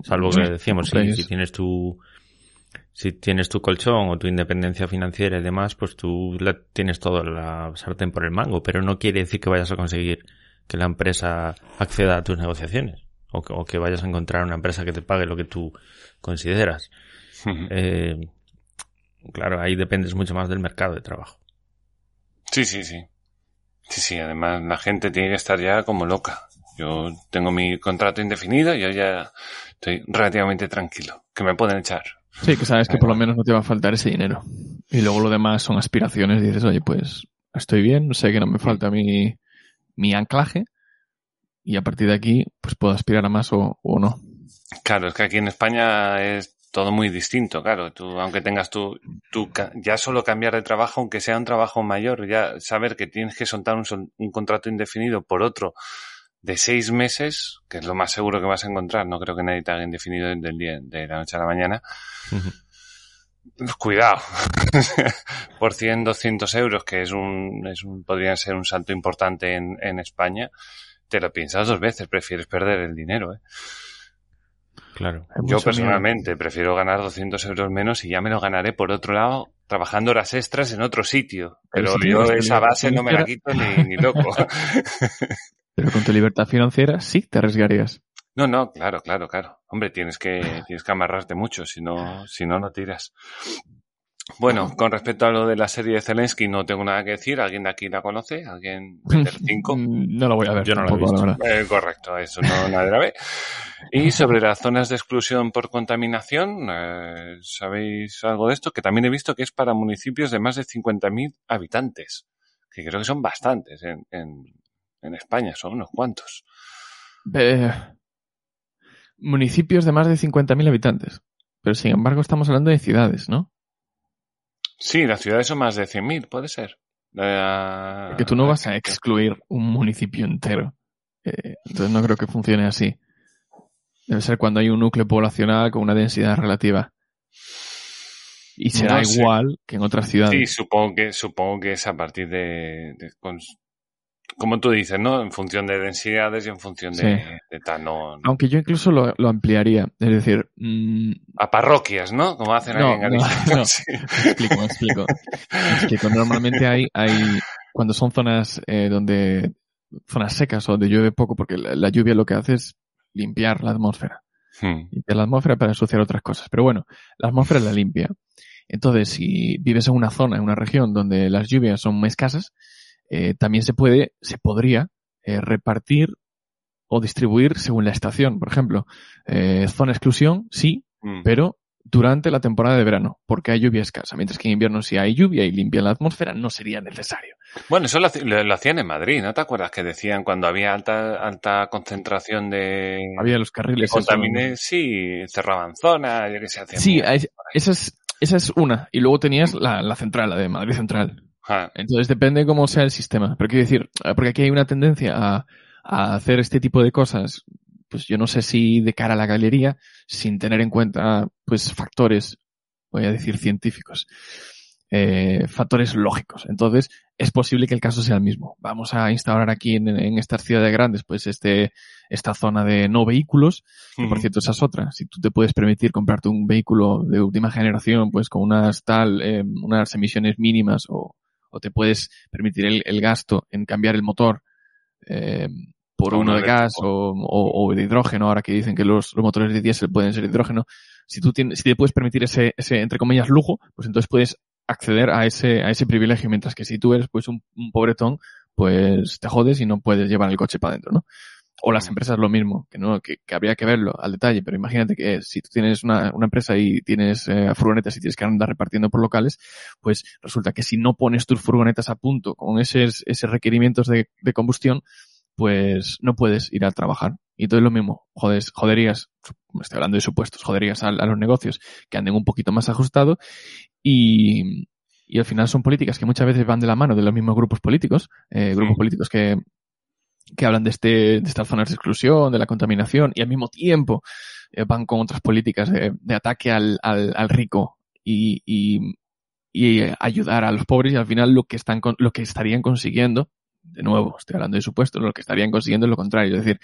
Salvo que decíamos, si, si, tienes tu, si tienes tu colchón o tu independencia financiera y demás, pues tú la, tienes toda la sartén por el mango, pero no quiere decir que vayas a conseguir que la empresa acceda a tus negociaciones o que, vayas a encontrar una empresa que te pague lo que tú consideras. Eh, claro, ahí dependes mucho más del mercado de trabajo. Sí, sí, sí. Sí, sí, además la gente tiene que estar ya como loca. Yo tengo mi contrato indefinido y yo ya estoy relativamente tranquilo. Que me pueden echar. Sí, que sabes que por lo menos no te va a faltar ese dinero. Y luego lo demás son aspiraciones y dices, oye, pues estoy bien, sé que no me falta mi, mi anclaje y a partir de aquí pues puedo aspirar a más o, no. Claro, es que aquí en España es todo muy distinto, claro. Tú, aunque tengas tu, tu, ya solo cambiar de trabajo, aunque sea un trabajo mayor, ya saber que tienes que soltar un, un, contrato indefinido por otro de seis meses, que es lo más seguro que vas a encontrar. No creo que nadie te haga indefinido del día, de la noche a la mañana. Cuidado. por 100, 200 euros, que es un, es un, podría ser un salto importante en, en España te lo piensas dos veces, prefieres perder el dinero, ¿eh? Claro. Yo personalmente prefiero ganar 200 euros menos y ya me lo ganaré por otro lado trabajando horas extras en otro sitio. Pero yo esa base no me la quito ni, ni loco. Pero con tu libertad financiera sí te arriesgarías. No, no, claro, claro, claro. Hombre, tienes que, tienes que amarrarte mucho, si no, si no, no tiras. Bueno, con respecto a lo de la serie de Zelensky, no tengo nada que decir. ¿Alguien de aquí la conoce? ¿Alguien de 5? No la voy a ver. Yo no la he visto. Eh, correcto, eso no nada grave. Y sobre las zonas de exclusión por contaminación, eh, ¿sabéis algo de esto? Que también he visto que es para municipios de más de 50.000 habitantes, que creo que son bastantes en, en, España, son unos cuantos. municipios de más de 50.000 habitantes. Pero sin embargo estamos hablando de ciudades, ¿no? Sí, las ciudades son más de 100.000, puede ser. Que tú no vas a excluir un municipio entero. Eh, entonces no creo que funcione así. Debe ser cuando hay un núcleo poblacional con una densidad relativa. Y será igual que en otras ciudades. Sí, supongo que, supongo que es a partir de, como tú dices, ¿no? En función de densidades y en función de, tal, no, Aunque yo incluso lo, ampliaría, es decir... Mm, a parroquias, ¿no? Como hacen ahí en Galicia. No, explico, explico. explico. Normalmente hay, hay, cuando son zonas eh, donde, zonas secas o donde llueve poco, porque la, lluvia lo que hace es limpiar la atmósfera. Hmm. Limpiar la atmósfera para ensuciar otras cosas. Pero bueno, la atmósfera la limpia. Entonces, si vives en una zona, en una región donde las lluvias son más escasas, eh, también se puede, se podría eh, repartir o distribuir según la estación. Por ejemplo, eh, zona exclusión, sí, mm. pero durante la temporada de verano, porque hay lluvia escasa. Mientras que en invierno, si hay lluvia y limpia la atmósfera, no sería necesario. Bueno, eso lo, hacían en Madrid, ¿no te acuerdas? Que decían cuando había alta alta concentración de. Había los carriles. Sí, cerraban zonas, yo que sé. Sí, esa es, esa es una. Y luego tenías la, la central, la de Madrid Central. Entonces depende cómo sea el sistema. Pero quiero decir, eh, porque aquí hay una tendencia a, hacer este tipo de cosas, pues yo no sé si de cara a la galería, sin tener en cuenta, pues factores, voy a decir científicos, eh, factores lógicos. Entonces, es posible que el caso sea el mismo. Vamos a instaurar aquí en, estas ciudades grandes, pues este, esta zona de no vehículos, que por cierto esa es otra. Si tú te puedes permitir comprarte un vehículo de última generación, pues con unas tal, eh, unas emisiones mínimas o, o te puedes permitir el, gasto en cambiar el motor eh, por uno de gas o, o, de hidrógeno, ahora que dicen que los, motores de diésel pueden ser hidrógeno, si tú tienes, si te puedes permitir ese, ese, entre comillas, lujo, pues entonces puedes acceder a ese, a ese privilegio, mientras que si tú eres pues un, un pobretón, pues te jodes y no puedes llevar el coche para adentro, ¿no? O las empresas lo mismo, que no, que, habría que verlo al detalle, pero imagínate que si tú tienes una, una empresa y tienes eh, furgonetas y tienes que andar repartiendo por locales, pues resulta que si no pones tus furgonetas a punto con esos, esos requerimientos de, de combustión, pues no puedes ir a trabajar. Y todo es lo mismo, jodes, joderías, estoy hablando de supuestos, joderías a, a los negocios que anden un poquito más ajustados y, y al final son políticas que muchas veces van de la mano de los mismos grupos políticos, eh, grupos políticos que, que hablan de, este, de estas zonas de exclusión, de la contaminación, y al mismo tiempo eh, van con otras políticas de, ataque al, al, rico y, y, y, ayudar a los pobres, y al final lo que, están, lo que estarían consiguiendo, de nuevo, estoy hablando de supuestos, lo que estarían consiguiendo es lo contrario, es decir,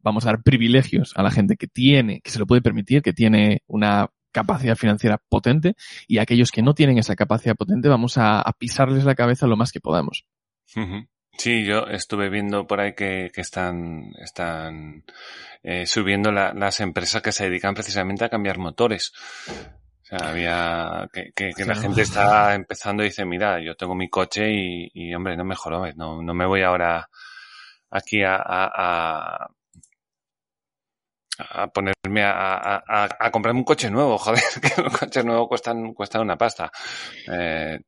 vamos a dar privilegios a la gente que tiene, que se lo puede permitir, que tiene una capacidad financiera potente, y a aquellos que no tienen esa capacidad potente vamos a, pisarles la cabeza lo más que podamos. Sí, yo estuve viendo por ahí que, que están, están eh, subiendo las empresas que se dedican precisamente a cambiar motores. O sea, había que, que, la gente está empezando y dice, mira, yo tengo mi coche y, y hombre, no me jorobes, no, no me voy ahora aquí a, a, a ponerme a, a, a, comprarme un coche nuevo, joder, que los coches nuevos cuestan, cuestan una pasta. Eh,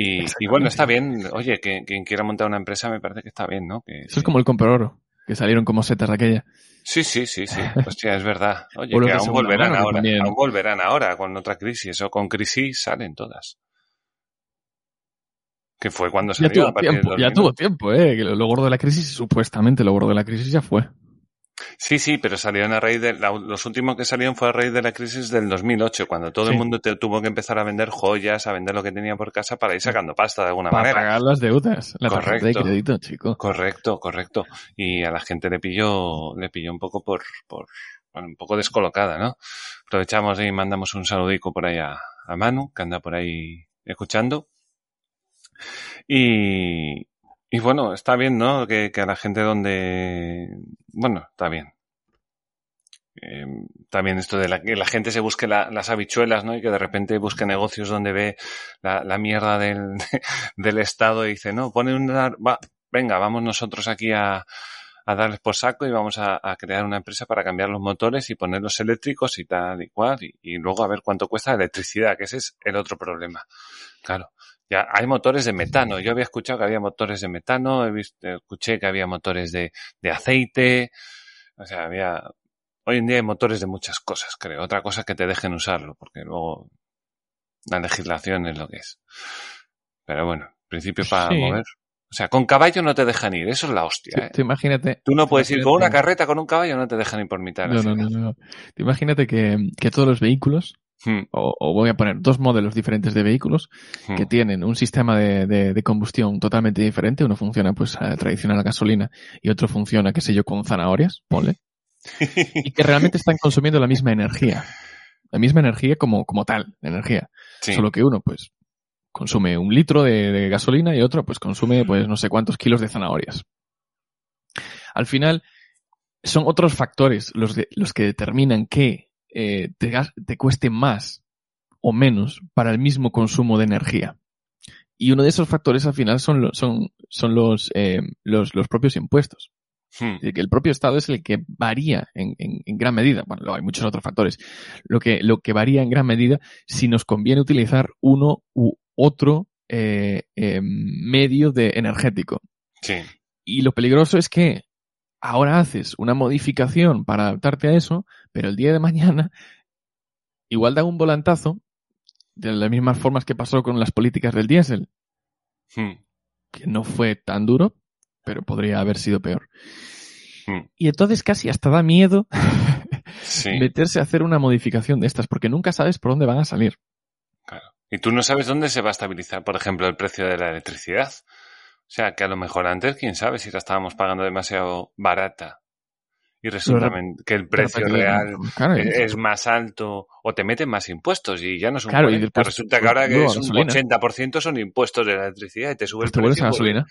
y, bueno, está bien. Oye, que quien quiera montar una empresa me parece que está bien, ¿no? Eso es como el comprar oro, que salieron como setas de aquella. Sí, sí, sí, sí. Hostia, es verdad. Oye, que aún volverán ahora. Aún volverán ahora con otra crisis. O con crisis salen todas. Que fue cuando salió. Ya tuvo tiempo, ya tuvo tiempo, eh. lo gordo de la crisis, supuestamente lo gordo de la crisis ya fue. Sí, sí, pero salieron a raíz de. los últimos que salieron fue a raíz de la crisis del 2008, cuando todo el mundo tuvo que empezar a vender joyas, a vender lo que tenía por casa para ir sacando pasta de alguna manera. Para pagar las deudas, la correcto, de crédito, chico. Correcto, correcto. Y a la gente le pilló, le pilló un poco por, por un poco descolocada, ¿no? Aprovechamos y mandamos un saludico por ahí a, a Manu, que anda por ahí escuchando. Y, y bueno, está bien, ¿no? Que, que a la gente donde... Bueno, está bien. Eh, también esto de la, que la gente se busque las habichuelas, ¿no? Y que de repente busque negocios donde ve la, la mierda del, del Estado y dice, no, pone una... Va, venga, vamos nosotros aquí a, a darles por saco y vamos a, a, crear una empresa para cambiar los motores y ponerlos eléctricos y tal y cual y, y luego a ver cuánto cuesta la electricidad, que ese es el otro problema. Claro, ya hay motores de metano. Yo había escuchado que había motores de metano, he visto, escuché que había motores de, de aceite. O sea, había. Hoy en día hay motores de muchas cosas, creo. Otra cosa que te dejen usarlo, porque luego la legislación es lo que es. Pero bueno, en principio para mover. O sea, con caballo no te dejan ir, eso es la hostia. ¿eh? Tú imagínate. Tú no puedes ir con una carreta con un caballo, no te dejan ir por mitad. No, no, no, no. Imagínate que, que todos los vehículos Hmm. O, voy a poner dos modelos diferentes de vehículos que hmm. tienen un sistema de, combustión totalmente diferente. Uno funciona pues tradicional a gasolina y otro funciona, qué sé yo, con zanahorias, ponle. y que realmente están consumiendo la misma energía. La misma energía como, como tal, energía. Solo que uno, pues, consume un litro de, gasolina y otro, pues, consume, pues, no sé cuántos kilos de zanahorias. Al final, son otros factores los, los que determinan que eh, te, te cueste más o menos para el mismo consumo de energía. Y uno de esos factores al final son, son, son los, eh, los, los propios impuestos. Hmm. que el propio Estado es el que varía en, gran medida. Bueno, hay muchos otros factores. Lo que, lo que varía en gran medida si nos conviene utilizar uno u otro eh, medio de energético. Y lo peligroso es que ahora haces una modificación para adaptarte a eso, pero el día de mañana igual da un volantazo de las mismas formas que pasó con las políticas del diésel. Hmm. Que no fue tan duro, pero podría haber sido peor. Hmm. Y entonces casi hasta da miedo meterse a hacer una modificación de estas, porque nunca sabes por dónde van a salir. Claro. Y tú no sabes dónde se va a estabilizar, por ejemplo, el precio de la electricidad. O sea, que a lo mejor antes, quién sabe, si la estábamos pagando demasiado barata y resulta que el precio real es, más alto o te meten más impuestos y ya no es un claro, resulta que ahora que es un 80% son impuestos de la electricidad y te sube el pues precio. gasolina?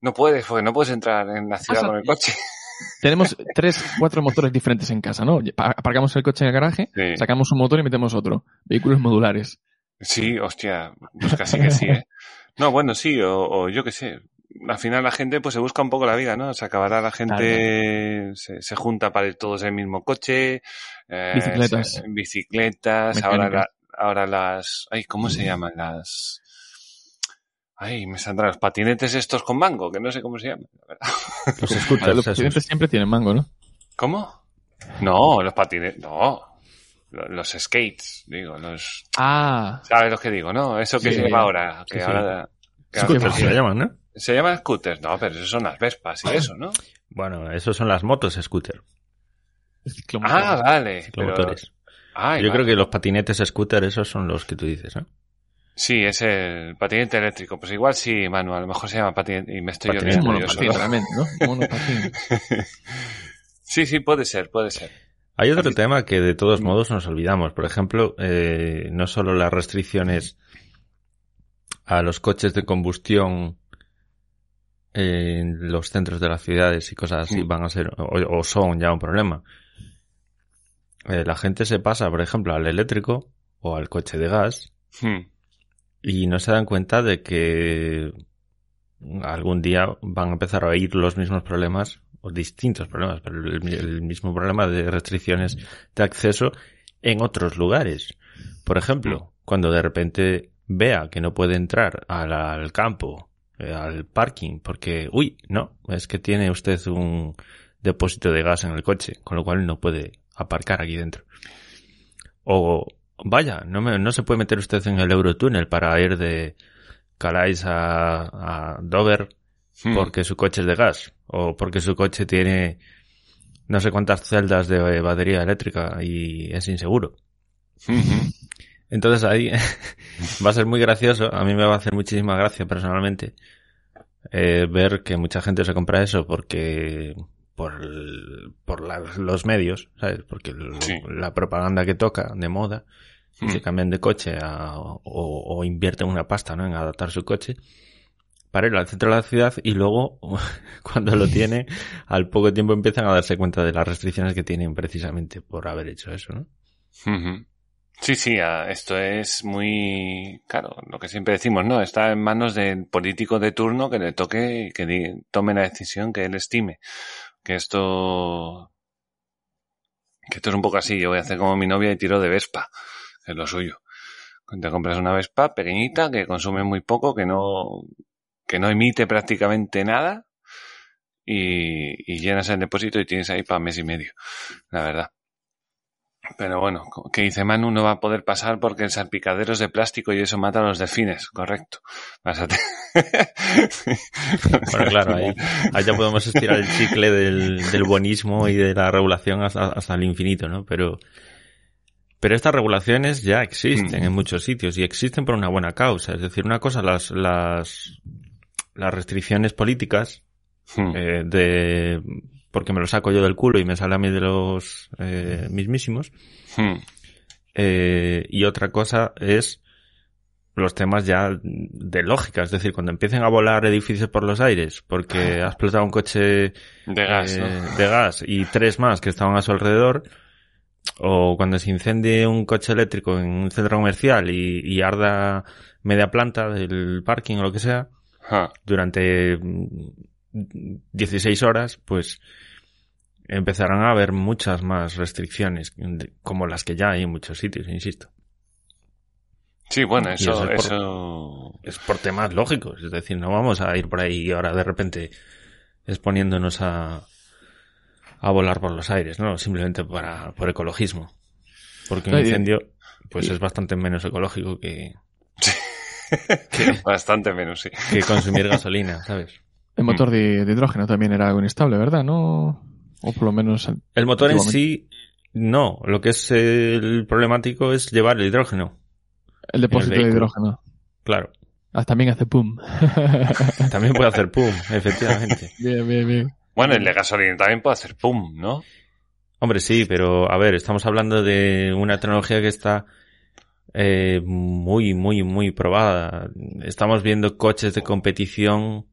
No puedes, porque no puedes entrar en la ciudad con el coche. Tenemos tres, cuatro motores diferentes en casa, ¿no? Aparcamos el coche en el garaje, sacamos un motor y metemos otro. Vehículos modulares. Sí, hostia, pues casi que sí, ¿eh? No, bueno, sí, o, yo qué sé. Al final la gente pues se busca un poco la vida, ¿no? Se acabará la gente, se, junta para ir todos en el mismo coche. Eh, bicicletas. bicicletas, ahora, ahora las... Ay, ¿cómo se llaman? Las... Ay, me saldrán los patinetes estos con mango, que no sé cómo se llaman. Los scooters, los patinetes siempre tienen mango, ¿no? ¿Cómo? No, los patinetes, no. Los skates, digo, los... Ah. ¿Sabes lo que digo, no? Eso que se llama ahora. Que ahora scooters se llaman, ¿no? Se llaman scooters, no, pero eso son las Vespas y eso, ¿no? Bueno, eso son las motos scooter. Ah, vale. Yo creo que los patinetes scooter, esos son los que tú dices, ¿eh? Sí, es el patinete eléctrico. Pues igual sí, Manu, a lo mejor se llama patinete y me estoy patinete monopatín, realmente, ¿no? Monopatín. sí, sí, puede ser, puede ser. Hay otro tema que de todos modos nos olvidamos. Por ejemplo, eh, no solo las restricciones a los coches de combustión en los centros de las ciudades y cosas así mm. van a ser o, son ya un problema. Eh, la gente se pasa, por ejemplo, al eléctrico o al coche de gas hmm y no se dan cuenta de que algún día van a empezar a oír los mismos problemas o distintos problemas, pero el, mismo problema de restricciones de acceso en otros lugares. Por ejemplo, cuando de repente vea que no puede entrar al, campo, eh, al parking, porque, uy, no, es que tiene usted un depósito de gas en el coche, con lo cual no puede aparcar aquí dentro. O Vaya, no, me, no se puede meter usted en el Eurotúnel para ir de Calais a, Dover hmm. porque su coche es de gas o porque su coche tiene no sé cuántas celdas de batería eléctrica y es inseguro. Entonces ahí va a ser muy gracioso, a mí me va a hacer muchísima gracia personalmente eh, ver que mucha gente se compra eso porque por, por los medios, ¿sabes? Porque la propaganda que toca de moda y se cambian de coche o, o, invierten una pasta ¿no? en adaptar su coche para ir al centro de la ciudad y luego cuando lo tiene al poco tiempo empiezan a darse cuenta de las restricciones que tienen precisamente por haber hecho eso, ¿no? Sí, sí, esto es muy, claro, lo que siempre decimos, ¿no? Está en manos del político de turno que le toque, que tome la decisión que él estime. Que esto, que esto es un poco así, yo voy a hacer como mi novia y tiro de Vespa es lo suyo. Te compras una Vespa pequeñita que consume muy poco, que no, que no emite prácticamente nada y, y llenas el depósito y tienes ahí para mes y medio, la verdad. Pero bueno, que dice Manu no va a poder pasar porque el salpicadero es de plástico y eso mata a los delfines, correcto. Pásate. bueno, claro, ahí, ya podemos estirar el chicle del, del buenismo y de la regulación hasta, hasta el infinito, ¿no? Pero, Pero estas regulaciones ya existen en muchos sitios y existen por una buena causa. Es decir, una cosa, las, las, las restricciones políticas eh, de porque me lo saco yo del culo y me sale a mí de los eh, mismísimos. Eh, y otra cosa es los temas ya de lógica, es decir, cuando empiecen a volar edificios por los aires porque ha explotado un coche de gas, de gas y tres más que estaban a su alrededor, o cuando se incendie un coche eléctrico en un centro comercial y, arda media planta del parking o lo que sea, durante 16 horas, pues empezarán a haber muchas más restricciones, como las que ya hay en muchos sitios, insisto. Sí, bueno, eso, es, por, es por temas lógicos, es decir, no vamos a ir por ahí ahora de repente exponiéndonos a, a volar por los aires, ¿no? Simplemente para, por ecologismo. Porque un incendio, pues es bastante menos ecológico que, Bastante menos, sí. Que consumir gasolina, ¿sabes? El motor de, hidrógeno también era algo inestable, ¿verdad? ¿No? O por lo menos... El motor en sí, no. Lo que es el problemático es llevar el hidrógeno. El depósito de hidrógeno. Claro. Ah, también hace pum. también puede hacer pum, efectivamente. Bien, bien, bien. Bueno, el de gasolina también puede hacer pum, ¿no? Hombre, sí, pero a ver, estamos hablando de una tecnología que está eh, muy, muy, muy probada. Estamos viendo coches de competición,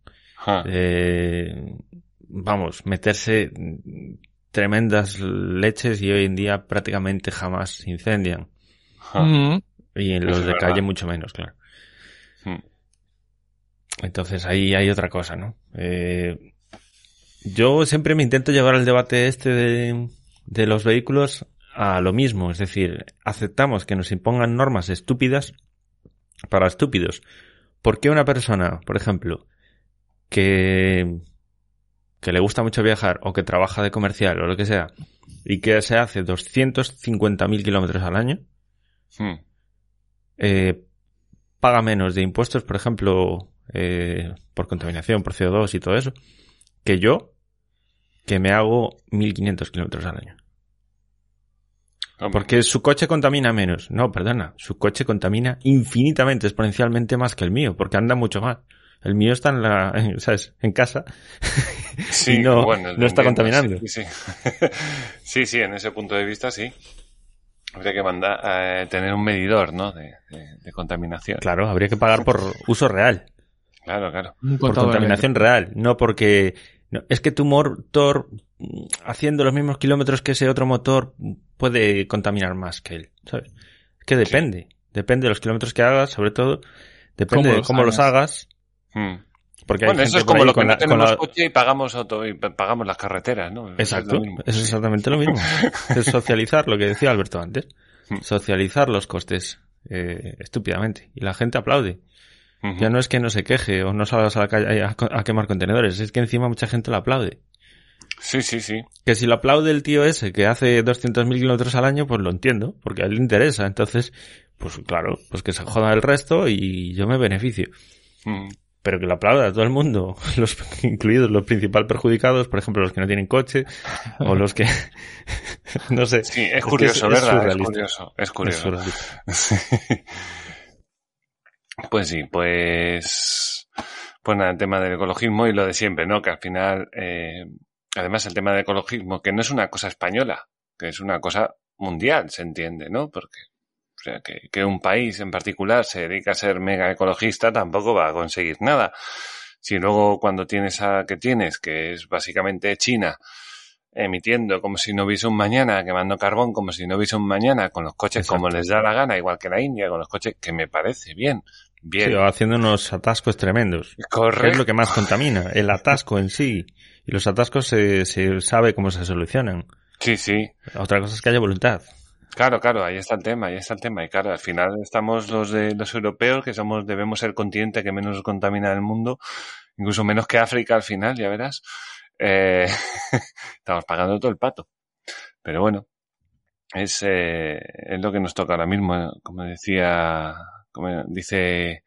eh, vamos, meterse tremendas leches y hoy en día prácticamente jamás se incendian. Y en los de calle mucho menos, claro. Hmm. Entonces ahí hay otra cosa, ¿no? Eh, yo siempre me intento llevar el debate este de, de los vehículos a lo mismo, es decir, aceptamos que nos impongan normas estúpidas para estúpidos. ¿Por qué una persona, por ejemplo, que, que le gusta mucho viajar o que trabaja de comercial o lo que sea y que se hace 250.000 kilómetros al año, hmm. eh, paga menos de impuestos, por ejemplo, eh, por contaminación, por CO2 y todo eso, que yo, que me hago 1.500 kilómetros al año. Porque su coche contamina menos. No, perdona. Su coche contamina infinitamente, exponencialmente más que el mío, porque anda mucho más. El mío está en la, ¿sabes? En casa. Sí, y no, no está contaminando. Sí sí. sí, en ese punto de vista sí. Habría que mandar, eh, tener un medidor, ¿no? De, contaminación. Claro, habría que pagar por uso real. Claro, claro. Por contaminación real, no porque es que tu motor, haciendo los mismos kilómetros que ese otro motor, puede contaminar más que él, ¿sabes? Es que depende. Depende de los kilómetros que hagas, sobre todo. Depende de cómo los hagas. Hmm. Porque bueno, eso es como lo que no tenemos coche y pagamos auto, y pagamos las carreteras, ¿no? Exacto. Es, exactamente lo mismo. es socializar lo que decía Alberto antes. Hmm. Socializar los costes eh, estúpidamente. Y la gente aplaude. Ya no es que no se queje o no salgas a la calle a, quemar contenedores, es que encima mucha gente lo aplaude. Sí, sí, sí. Que si lo aplaude el tío ese que hace 200.000 kilómetros al año, pues lo entiendo, porque a él le interesa. Entonces, pues claro, pues que se joda el resto y yo me beneficio. Pero que lo aplauda a todo el mundo, los incluidos los principales perjudicados, por ejemplo, los que no tienen coche o los que no sé. Sí, es curioso, ¿verdad? Es, curioso, es curioso. Pues sí, pues, pues nada, el tema del ecologismo y lo de siempre, ¿no? Que al final, eh, además el tema del ecologismo, que no es una cosa española, que es una cosa mundial, se entiende, ¿no? Porque, o sea, que, que un país en particular se dedica a ser mega ecologista tampoco va a conseguir nada. Si luego cuando tienes a que tienes, que es básicamente China, emitiendo como si no hubiese un mañana, quemando carbón como si no hubiese un mañana, con los coches como les da la gana, igual que la India, con los coches, que me parece bien. Bien. Sí, haciendo unos atascos tremendos. Correcto. Es lo que más contamina, el atasco en sí. Y los atascos se, se sabe cómo se solucionan. Sí, sí. Otra cosa es que haya voluntad. Claro, claro, ahí está el tema, ahí está el tema. Y claro, al final estamos los de los europeos, que somos, debemos ser el continente que menos contamina del mundo, incluso menos que África al final, ya verás eh, estamos pagando todo el pato. Pero bueno, es, eh, es lo que nos toca ahora mismo, como decía, como dice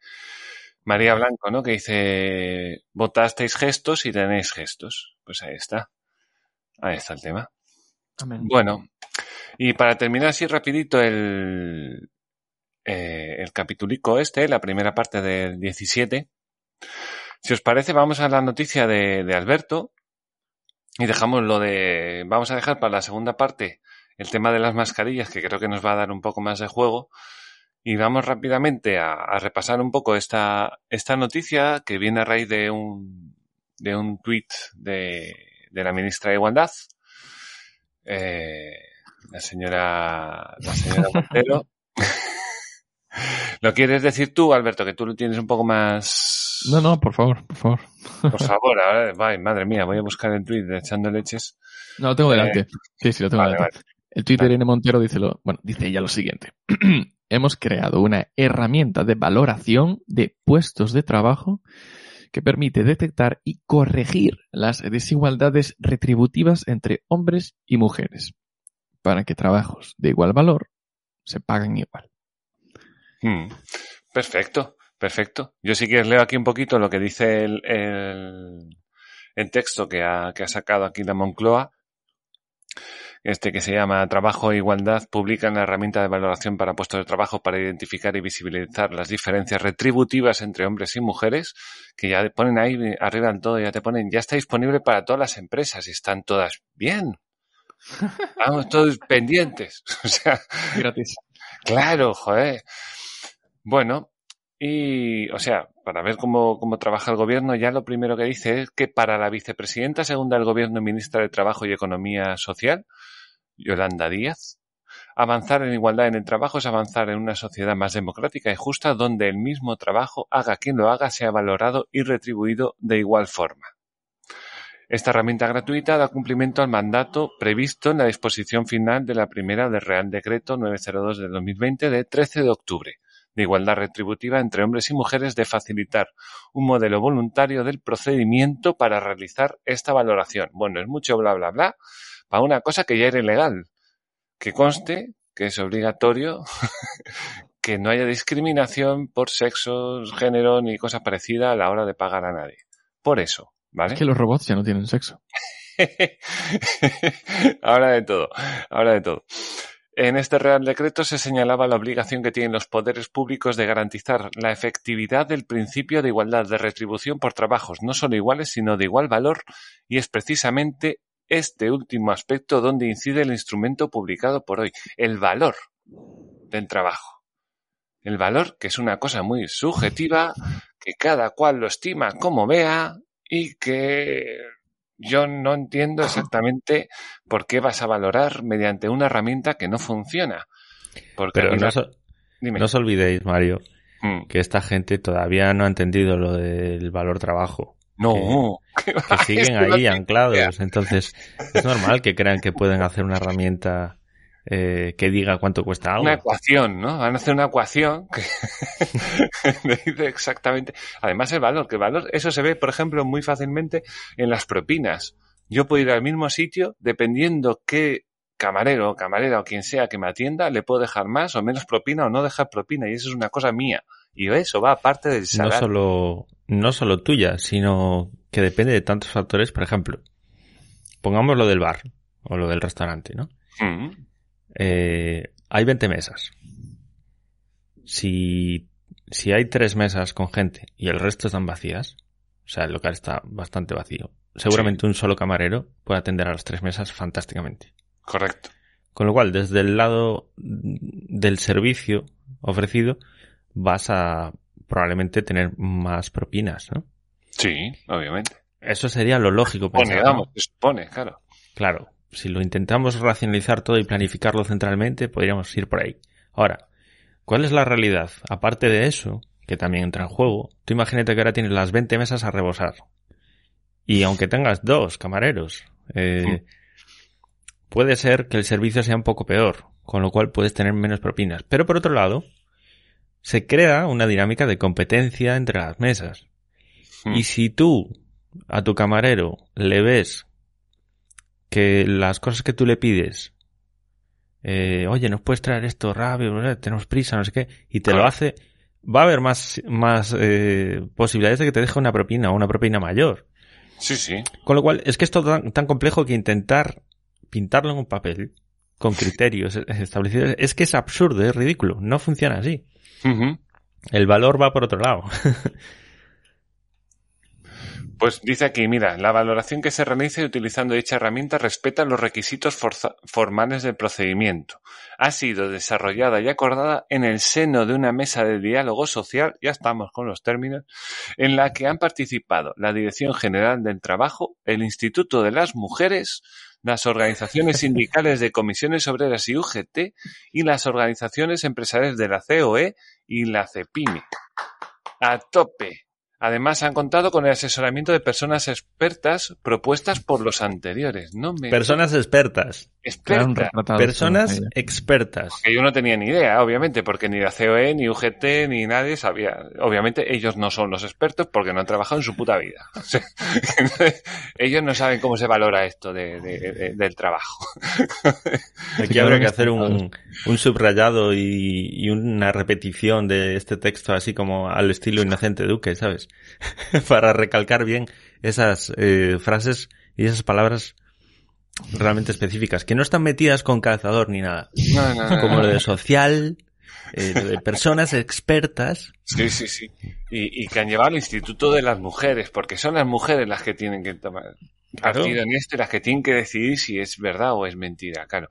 María Blanco, ¿no? Que dice, votasteis gestos y tenéis gestos. Pues ahí está. Ahí está el tema. Bueno, Y para terminar así rapidito el, eh, el capitulico este, la primera parte del 17, si os parece vamos a la noticia de, de Alberto y dejamos lo de, vamos a dejar para la segunda parte el tema de las mascarillas, que creo que nos va a dar un poco más de juego. Y vamos rápidamente a, repasar un poco esta, esta noticia que viene a raíz de un, de un tuit de, de la ministra de Igualdad, eh, la señora, la señora Montero. ¿Lo quieres decir tú, Alberto, que tú lo tienes un poco más... No, no, por favor, por favor. Por favor, ahora, madre mía, voy a buscar el tuit de Echando Leches. No, lo tengo delante. Eh, sí, sí, lo tengo delante. El tuit de Irene Montero dice, lo, bueno, dice ella lo siguiente. Hemos creado una herramienta de valoración de puestos de trabajo que permite detectar y corregir las desigualdades retributivas entre hombres y mujeres, para que trabajos de igual valor se paguen igual. Hmm. Perfecto, perfecto. Yo sí que leo aquí un poquito lo que dice el, el, texto que ha, que ha sacado aquí la Moncloa este que se llama Trabajo e Igualdad, publica la herramienta de valoración para puestos de trabajo para identificar y visibilizar las diferencias retributivas entre hombres y mujeres, que ya ponen ahí arriba en todo, ya te ponen, ya está disponible para todas las empresas y están todas bien. Vamos todos pendientes. O sea, gratis. Claro, joder. Bueno, y, o sea, para ver cómo, cómo trabaja el gobierno, ya lo primero que dice es que para la vicepresidenta segunda del gobierno y ministra de Trabajo y Economía Social, Yolanda Díaz. Avanzar en igualdad en el trabajo es avanzar en una sociedad más democrática y justa donde el mismo trabajo, haga quien lo haga, sea valorado y retribuido de igual forma. Esta herramienta gratuita da cumplimiento al mandato previsto en la disposición final de la primera del Real Decreto 902 de 2020 de 13 de octubre de igualdad retributiva entre hombres y mujeres de facilitar un modelo voluntario del procedimiento para realizar esta valoración. Bueno, es mucho bla bla bla, para una cosa que ya era ilegal. Que conste que es obligatorio que no haya discriminación por sexo, género ni cosa parecida a la hora de pagar a nadie. Por eso, ¿vale? Es que los robots ya no tienen sexo. ahora de todo, ahora de todo. En este Real Decreto se señalaba la obligación que tienen los poderes públicos de garantizar la efectividad del principio de igualdad de retribución por trabajos no solo iguales, sino de igual valor, y es precisamente este último aspecto donde incide el instrumento publicado por hoy, el valor del trabajo. El valor, que es una cosa muy subjetiva, que cada cual lo estima como vea y que yo no entiendo exactamente por qué vas a valorar mediante una herramienta que no funciona. Porque Pero no, os olvidéis, Mario, mm. que esta gente todavía no ha entendido lo del valor trabajo. No, que, siguen ahí anclados. Entonces, es normal que crean que pueden hacer una herramienta eh, que diga cuánto cuesta algo. Una ecuación, ¿no? Van a hacer una ecuación que dice exactamente. Además, el valor, que el valor, eso se ve, por ejemplo, muy fácilmente en las propinas. Yo puedo ir al mismo sitio dependiendo qué camarero o camarera o quien sea que me atienda, le puedo dejar más o menos propina o no dejar propina. Y eso es una cosa mía. Y eso va aparte del salario. No solo, no solo tuya, sino que depende de tantos factores. Por ejemplo, pongamos lo del bar o lo del restaurante, ¿no? Mm. Eh, hay 20 mesas. Si, si hay tres mesas con gente y el resto están vacías, o sea, el local está bastante vacío, seguramente un solo camarero puede atender a las tres mesas fantásticamente. Correcto. Con lo cual, desde el lado del servicio ofrecido, vas a probablemente tener más propinas, ¿no? Sí, obviamente. Eso sería lo lógico. Supone, vamos, se supone, claro. Claro, si lo intentamos racionalizar todo y planificarlo centralmente, podríamos ir por ahí. Ahora, ¿cuál es la realidad? Aparte de eso, que también entra en juego, tú imagínate que ahora tienes las 20 mesas a rebosar. Y aunque tengas dos camareros, eh, puede ser que el servicio sea un poco peor, con lo cual puedes tener menos propinas. Pero por otro lado, se crea una dinámica de competencia entre las mesas. Hmm. Y si tú a tu camarero le ves que las cosas que tú le pides, eh, oye, nos puedes traer esto rápido, tenemos prisa, no sé qué, y te lo hace, va a haber más, más eh, posibilidades de que te deje una propina o una propina mayor. Sí, sí. Con lo cual, es que es todo tan, tan complejo que intentar pintarlo en un papel con criterios establecidos. Es que es absurdo, es ridículo. No funciona así. El valor va por otro lado. Pues dice aquí, mira, la valoración que se realice utilizando dicha herramienta respeta los requisitos formales del procedimiento. Ha sido desarrollada y acordada en el seno de una mesa de diálogo social, ya estamos con los términos, en la que han participado la Dirección General del Trabajo, el Instituto de las Mujeres, las organizaciones sindicales de comisiones obreras y UGT y las organizaciones empresariales de la COE y la CEPIME. A tope. Además, han contado con el asesoramiento de personas expertas propuestas por los anteriores. No Personas expertas. Expertas. Personas expertas. Que yo no tenía ni idea, obviamente, porque ni la COE, ni UGT, ni nadie sabía. Obviamente, ellos no son los expertos porque no han trabajado en su puta vida. ellos no saben cómo se valora esto del trabajo. Aquí habrá que hacer un, subrayado y una repetición de este texto así como al estilo Inocente Duque, ¿sabes? para recalcar bien esas eh, frases y esas palabras realmente específicas, que no están metidas con calzador ni nada. Como lo de social, eh, de personas expertas. Sí, sí, sí. Y, que han llevado al Instituto de las Mujeres, porque son las mujeres las que tienen que tomar partido en esto y las que tienen que decidir si es verdad o es mentira, claro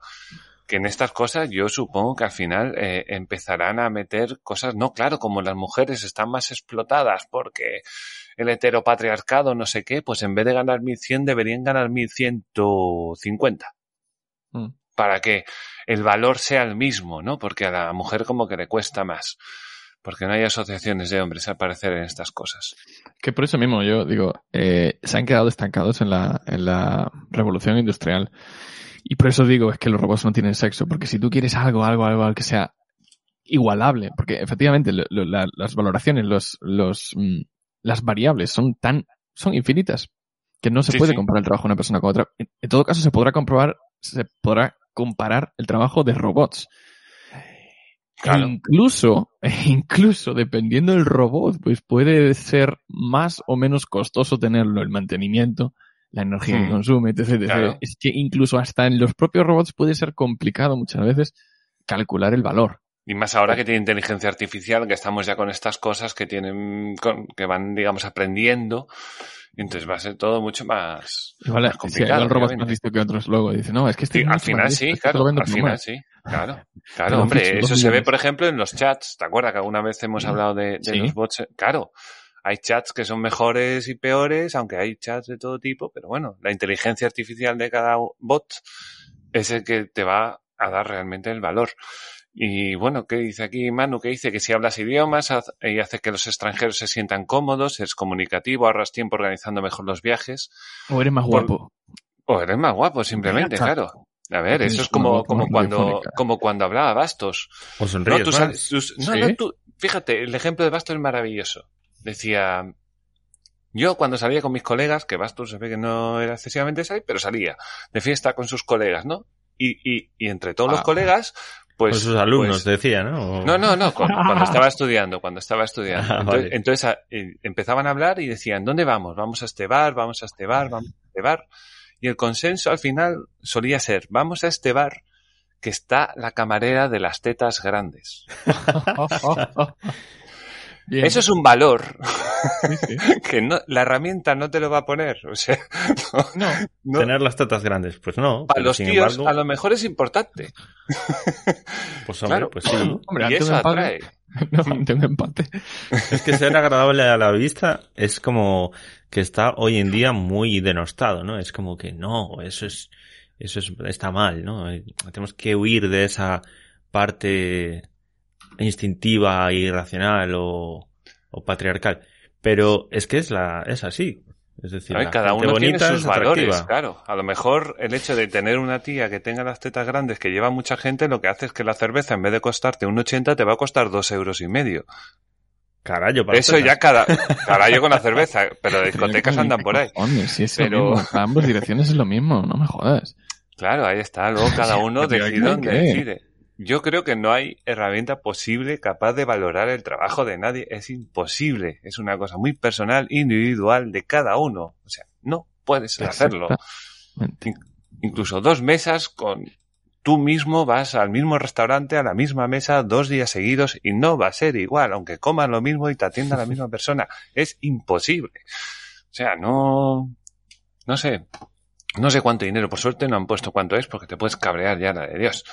que en estas cosas yo supongo que al final eh, empezarán a meter cosas, no, claro, como las mujeres están más explotadas porque el heteropatriarcado no sé qué, pues en vez de ganar 1100 deberían ganar 1150. Mm. Para que el valor sea el mismo, ¿no? Porque a la mujer como que le cuesta más. Porque no hay asociaciones de hombres a aparecer en estas cosas. Que por eso mismo yo digo, eh, se han quedado estancados en la, en la revolución industrial. Y por eso digo, es que los robots no tienen sexo, porque si tú quieres algo, algo, algo, que sea igualable, porque efectivamente las valoraciones, los, los, mm, las variables son tan, son infinitas, que no se puede comparar el trabajo de una persona con otra. En, todo caso, se podrá comprobar, se podrá comparar el trabajo de robots. Incluso, incluso dependiendo del robot, pues puede ser más o menos costoso tenerlo, el mantenimiento, la energía que hmm. consume, etc, Es que incluso hasta en los propios robots puede ser complicado muchas veces calcular el valor. Y más ahora que tiene inteligencia artificial, que estamos ya con estas cosas que tienen, que van, digamos, aprendiendo. Entonces va a ser todo mucho más, complicado. el robot más listo que otros luego dice, no, es que este al final sí, claro, al final sí, claro, claro, hombre, eso se ve, por ejemplo, en los chats. ¿Te acuerdas que alguna vez hemos hablado de, de los bots? Claro, hay chats que son mejores y peores, aunque hay chats de todo tipo, pero bueno, la inteligencia artificial de cada bot es el que te va a dar realmente el valor. Y bueno, ¿qué dice aquí Manu? Que dice que si hablas idiomas y haces que los extranjeros se sientan cómodos, es comunicativo, ahorras tiempo organizando mejor los viajes. O eres más guapo. O eres más guapo, simplemente, claro. A ver, eso es como, como cuando, como cuando hablaba Bastos. O sonríes no, no, tú, fíjate, el ejemplo de Bastos es maravilloso decía, yo cuando salía con mis colegas, que Bastos se ve que no era excesivamente así, pero salía de fiesta con sus colegas, ¿no? Y, y, y entre todos los ah. colegas, pues... Con sus alumnos, pues decía, ¿no? No, no, no, cuando, estaba estudiando, cuando estaba estudiando. Ah, entonces, eh, empezaban a hablar y decían, ¿dónde vamos? Vamos a este bar, vamos a este bar, vamos a este bar. Y el consenso al final solía ser, vamos a este bar que está la camarera de las tetas grandes. Eso es un valor que no, la herramienta no te lo va a poner. O sea, no, Tener las tetas grandes, pues no. Para los tíos, a lo mejor es importante. Pues hombre, pues sí. y eso atrae. No, tengo empate. Es que ser agradable a la vista es como que está hoy en día muy denostado, ¿no? Es como que no, eso es, eso es, está mal, ¿no? Tenemos que huir de esa parte instintiva, irracional o, o patriarcal. Pero es que es la, es así. Es decir, cada uno tiene sus valores, claro. A lo mejor el hecho de tener una tía que tenga las tetas grandes que lleva mucha gente, lo que hace es que la cerveza, en vez de costarte un 80, te va a costar dos euros y medio. Carayo, para Eso ya cada, carayo con la cerveza, pero discotecas andan por ahí. pero... A ambas direcciones es lo mismo, no me jodas. Claro, ahí está. Luego cada uno decide dónde decide. Yo creo que no hay herramienta posible capaz de valorar el trabajo de nadie. Es imposible. Es una cosa muy personal, individual de cada uno. O sea, no puedes hacerlo. incluso dos mesas con tú mismo vas al mismo restaurante, a la misma mesa, dos días seguidos y no va a ser igual, aunque coman lo mismo y te atienda la misma persona. Es imposible. O sea, no, no sé, no sé cuánto dinero, por suerte no han puesto cuánto es porque te puedes cabrear ya la de Dios.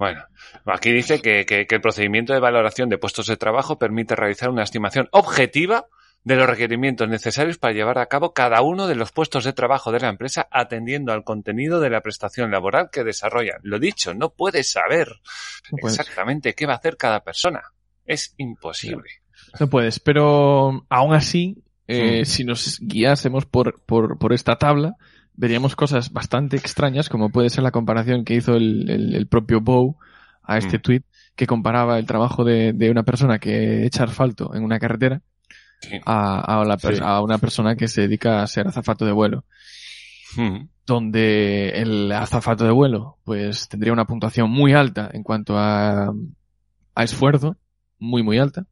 Bueno, aquí dice que, que, el procedimiento de valoración de puestos de trabajo permite realizar una estimación objetiva de los requerimientos necesarios para llevar a cabo cada uno de los puestos de trabajo de la empresa atendiendo al contenido de la prestación laboral que desarrollan. Lo dicho, no puedes saber exactamente qué va a hacer cada persona. Es imposible. No puedes, pero aún así, eh, si nos guiásemos por, por, por, esta tabla, veríamos cosas bastante extrañas, como puede ser la comparación que hizo el, el, propio Bow a este mm. tweet, que comparaba el trabajo de, de una persona que echa asfalto en una carretera a, a, una persona que se dedica a ser azafato de vuelo. Hmm. Donde el azafato de vuelo, pues tendría una puntuación muy alta en cuanto a, a esfuerzo, muy, muy alta.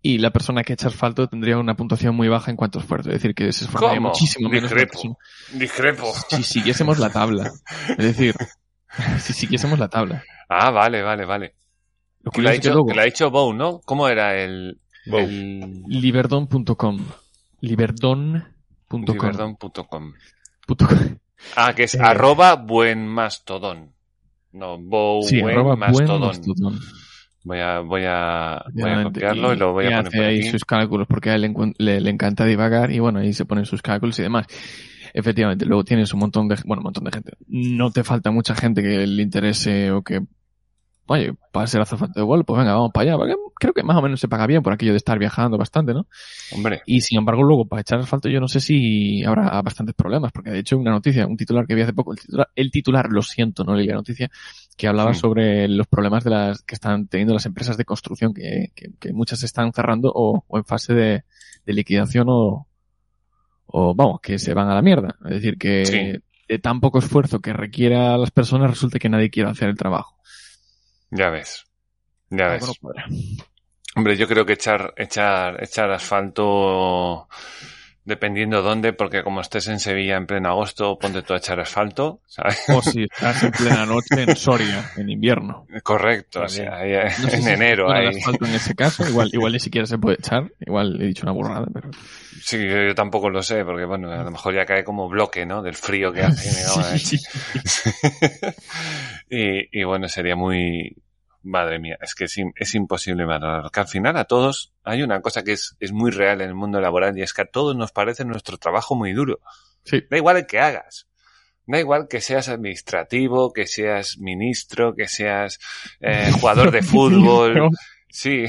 Y la persona que echa asfalto tendría una puntuación muy baja en cuanto a esfuerzo. Es decir, que se esforzaría muchísimo menos. Discrepo. Discrepo. Si siguiésemos la tabla. Es decir, si siguiésemos la tabla. Ah, vale, vale, vale. Lo que, le ha dicho, que, ha dicho Bow, ¿no? ¿Cómo era el, Liberdon.com. Liberdon.com. Liberdon.com. Ah, que es arroba buen mastodón. No, bow buen mastodón. Voy a, voy a, voy a copiarlo y, lo voy a poner hace ahí sus cálculos porque a él le, le, encanta divagar y bueno, ahí se ponen sus cálculos y demás. Efectivamente, luego tienes un montón de, bueno, un montón de gente. No te falta mucha gente que le interese o que oye, para ser azafate de vuelo, pues venga, vamos para allá. Porque creo que más o menos se paga bien por aquello de estar viajando bastante, ¿no? Hombre. Y sin embargo, luego para echar asfalto yo no sé si habrá bastantes problemas, porque de hecho una noticia, un titular que vi hace poco, el titular, el titular lo siento, no leí la noticia, que hablaba sobre los problemas de las que están teniendo las empresas de construcción, que, que, muchas están cerrando o, en fase de, liquidación o, o vamos, que se van a la mierda. Es decir, que de tan poco esfuerzo que requiera a las personas resulta que nadie quiere hacer el trabajo. Ya ves. Ya ves. Hombre, yo creo que echar, echar, echar asfalto dependiendo dónde, porque como estés en Sevilla en pleno agosto, ponte tú a echar asfalto, ¿sabes? O si estás en plena noche en Soria, en invierno. Correcto, o sea, en enero. Hay... asfalto en ese caso, igual, igual ni siquiera se puede echar, igual he dicho una burrada, pero... Sí, yo, tampoco lo sé, porque bueno, a lo mejor ya cae como bloque, ¿no? Del frío que hace. y, y bueno, sería muy, madre mía, es que es, es imposible valorar. Que al final a todos hay una cosa que es, es, muy real en el mundo laboral y es que a todos nos parece nuestro trabajo muy duro. Sí. Da igual el que hagas. Da igual que seas administrativo, que seas ministro, que seas eh, jugador de fútbol. sí.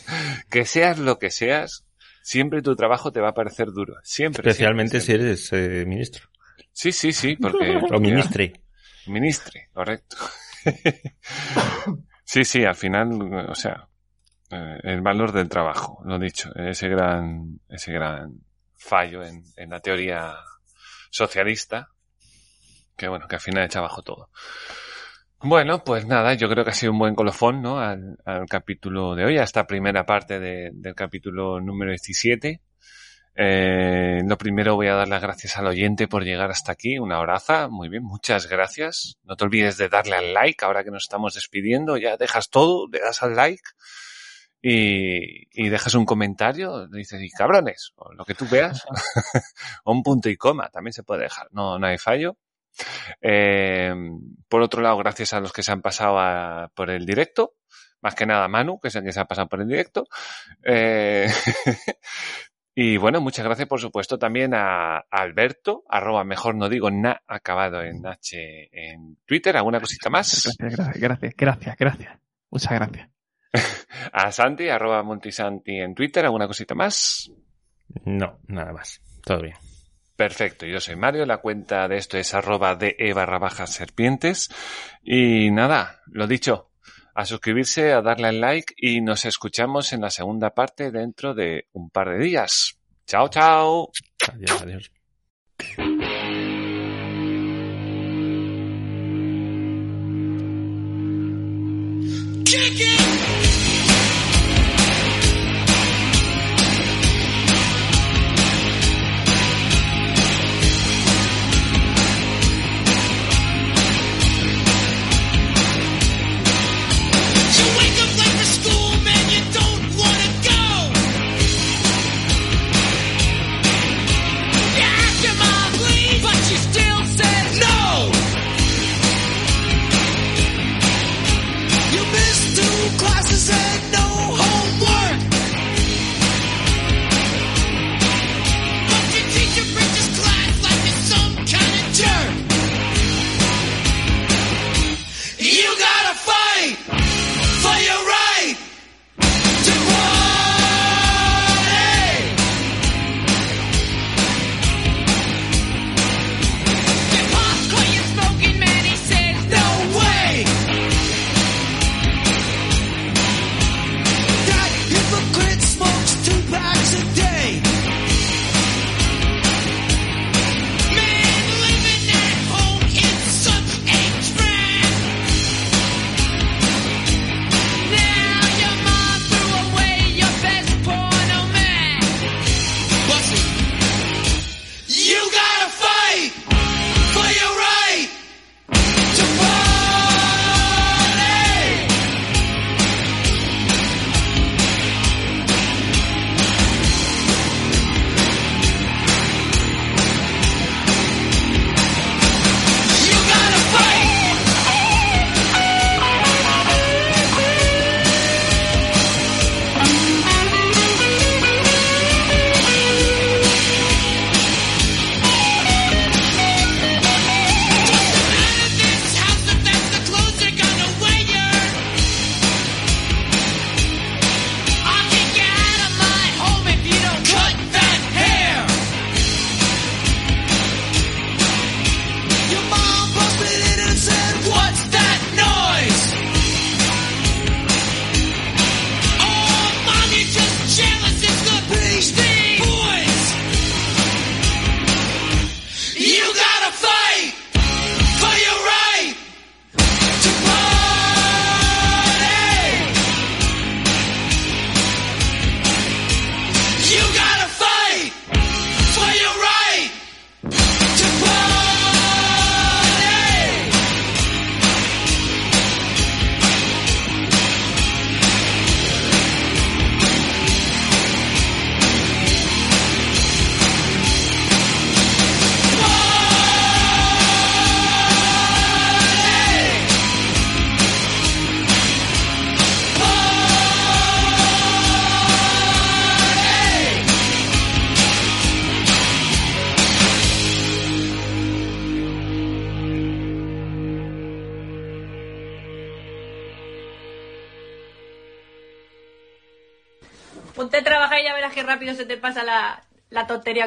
que seas lo que seas, siempre tu trabajo te va a parecer duro. Siempre. Especialmente si eres eh, ministro. Sí, sí, sí, porque... o ministre. Ministre, correcto. Sí, sí, al final, o sea, eh, el valor del trabajo, lo dicho, ese gran, ese gran fallo en, en la teoría socialista, que bueno, que al final echa abajo todo. Bueno, pues nada, yo creo que ha sido un buen colofón, ¿no? Al, al capítulo de hoy, a esta primera parte de, del capítulo número 17. Eh, lo primero voy a dar las gracias al oyente por llegar hasta aquí. Una horaza. Muy bien, muchas gracias. No te olvides de darle al like ahora que nos estamos despidiendo. Ya dejas todo, le das al like y, y dejas un comentario. Dices, y cabrones, o lo que tú veas. o un punto y coma, también se puede dejar. No, no hay fallo. Eh, por otro lado, gracias a los que se han pasado por el directo. Más que nada Manu, que es el que se ha pasado por el directo. Eh, Y bueno, muchas gracias por supuesto también a, Alberto, arroba mejor no digo na, acabado en H en Twitter. ¿Alguna cosita más? Gracias, gracias, gracias, gracias. Muchas gracias. a Santi, arroba Montisanti en Twitter. ¿Alguna cosita más? No, nada más. Todo bien. Perfecto, yo soy Mario, la cuenta de esto es arroba de e barra bajas serpientes. Y nada, lo dicho, a suscribirse, a darle al like y nos escuchamos en la segunda parte dentro de un par de días. Chao, chao. Adiós, adiós.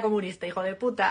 Comunista, hijo de puta.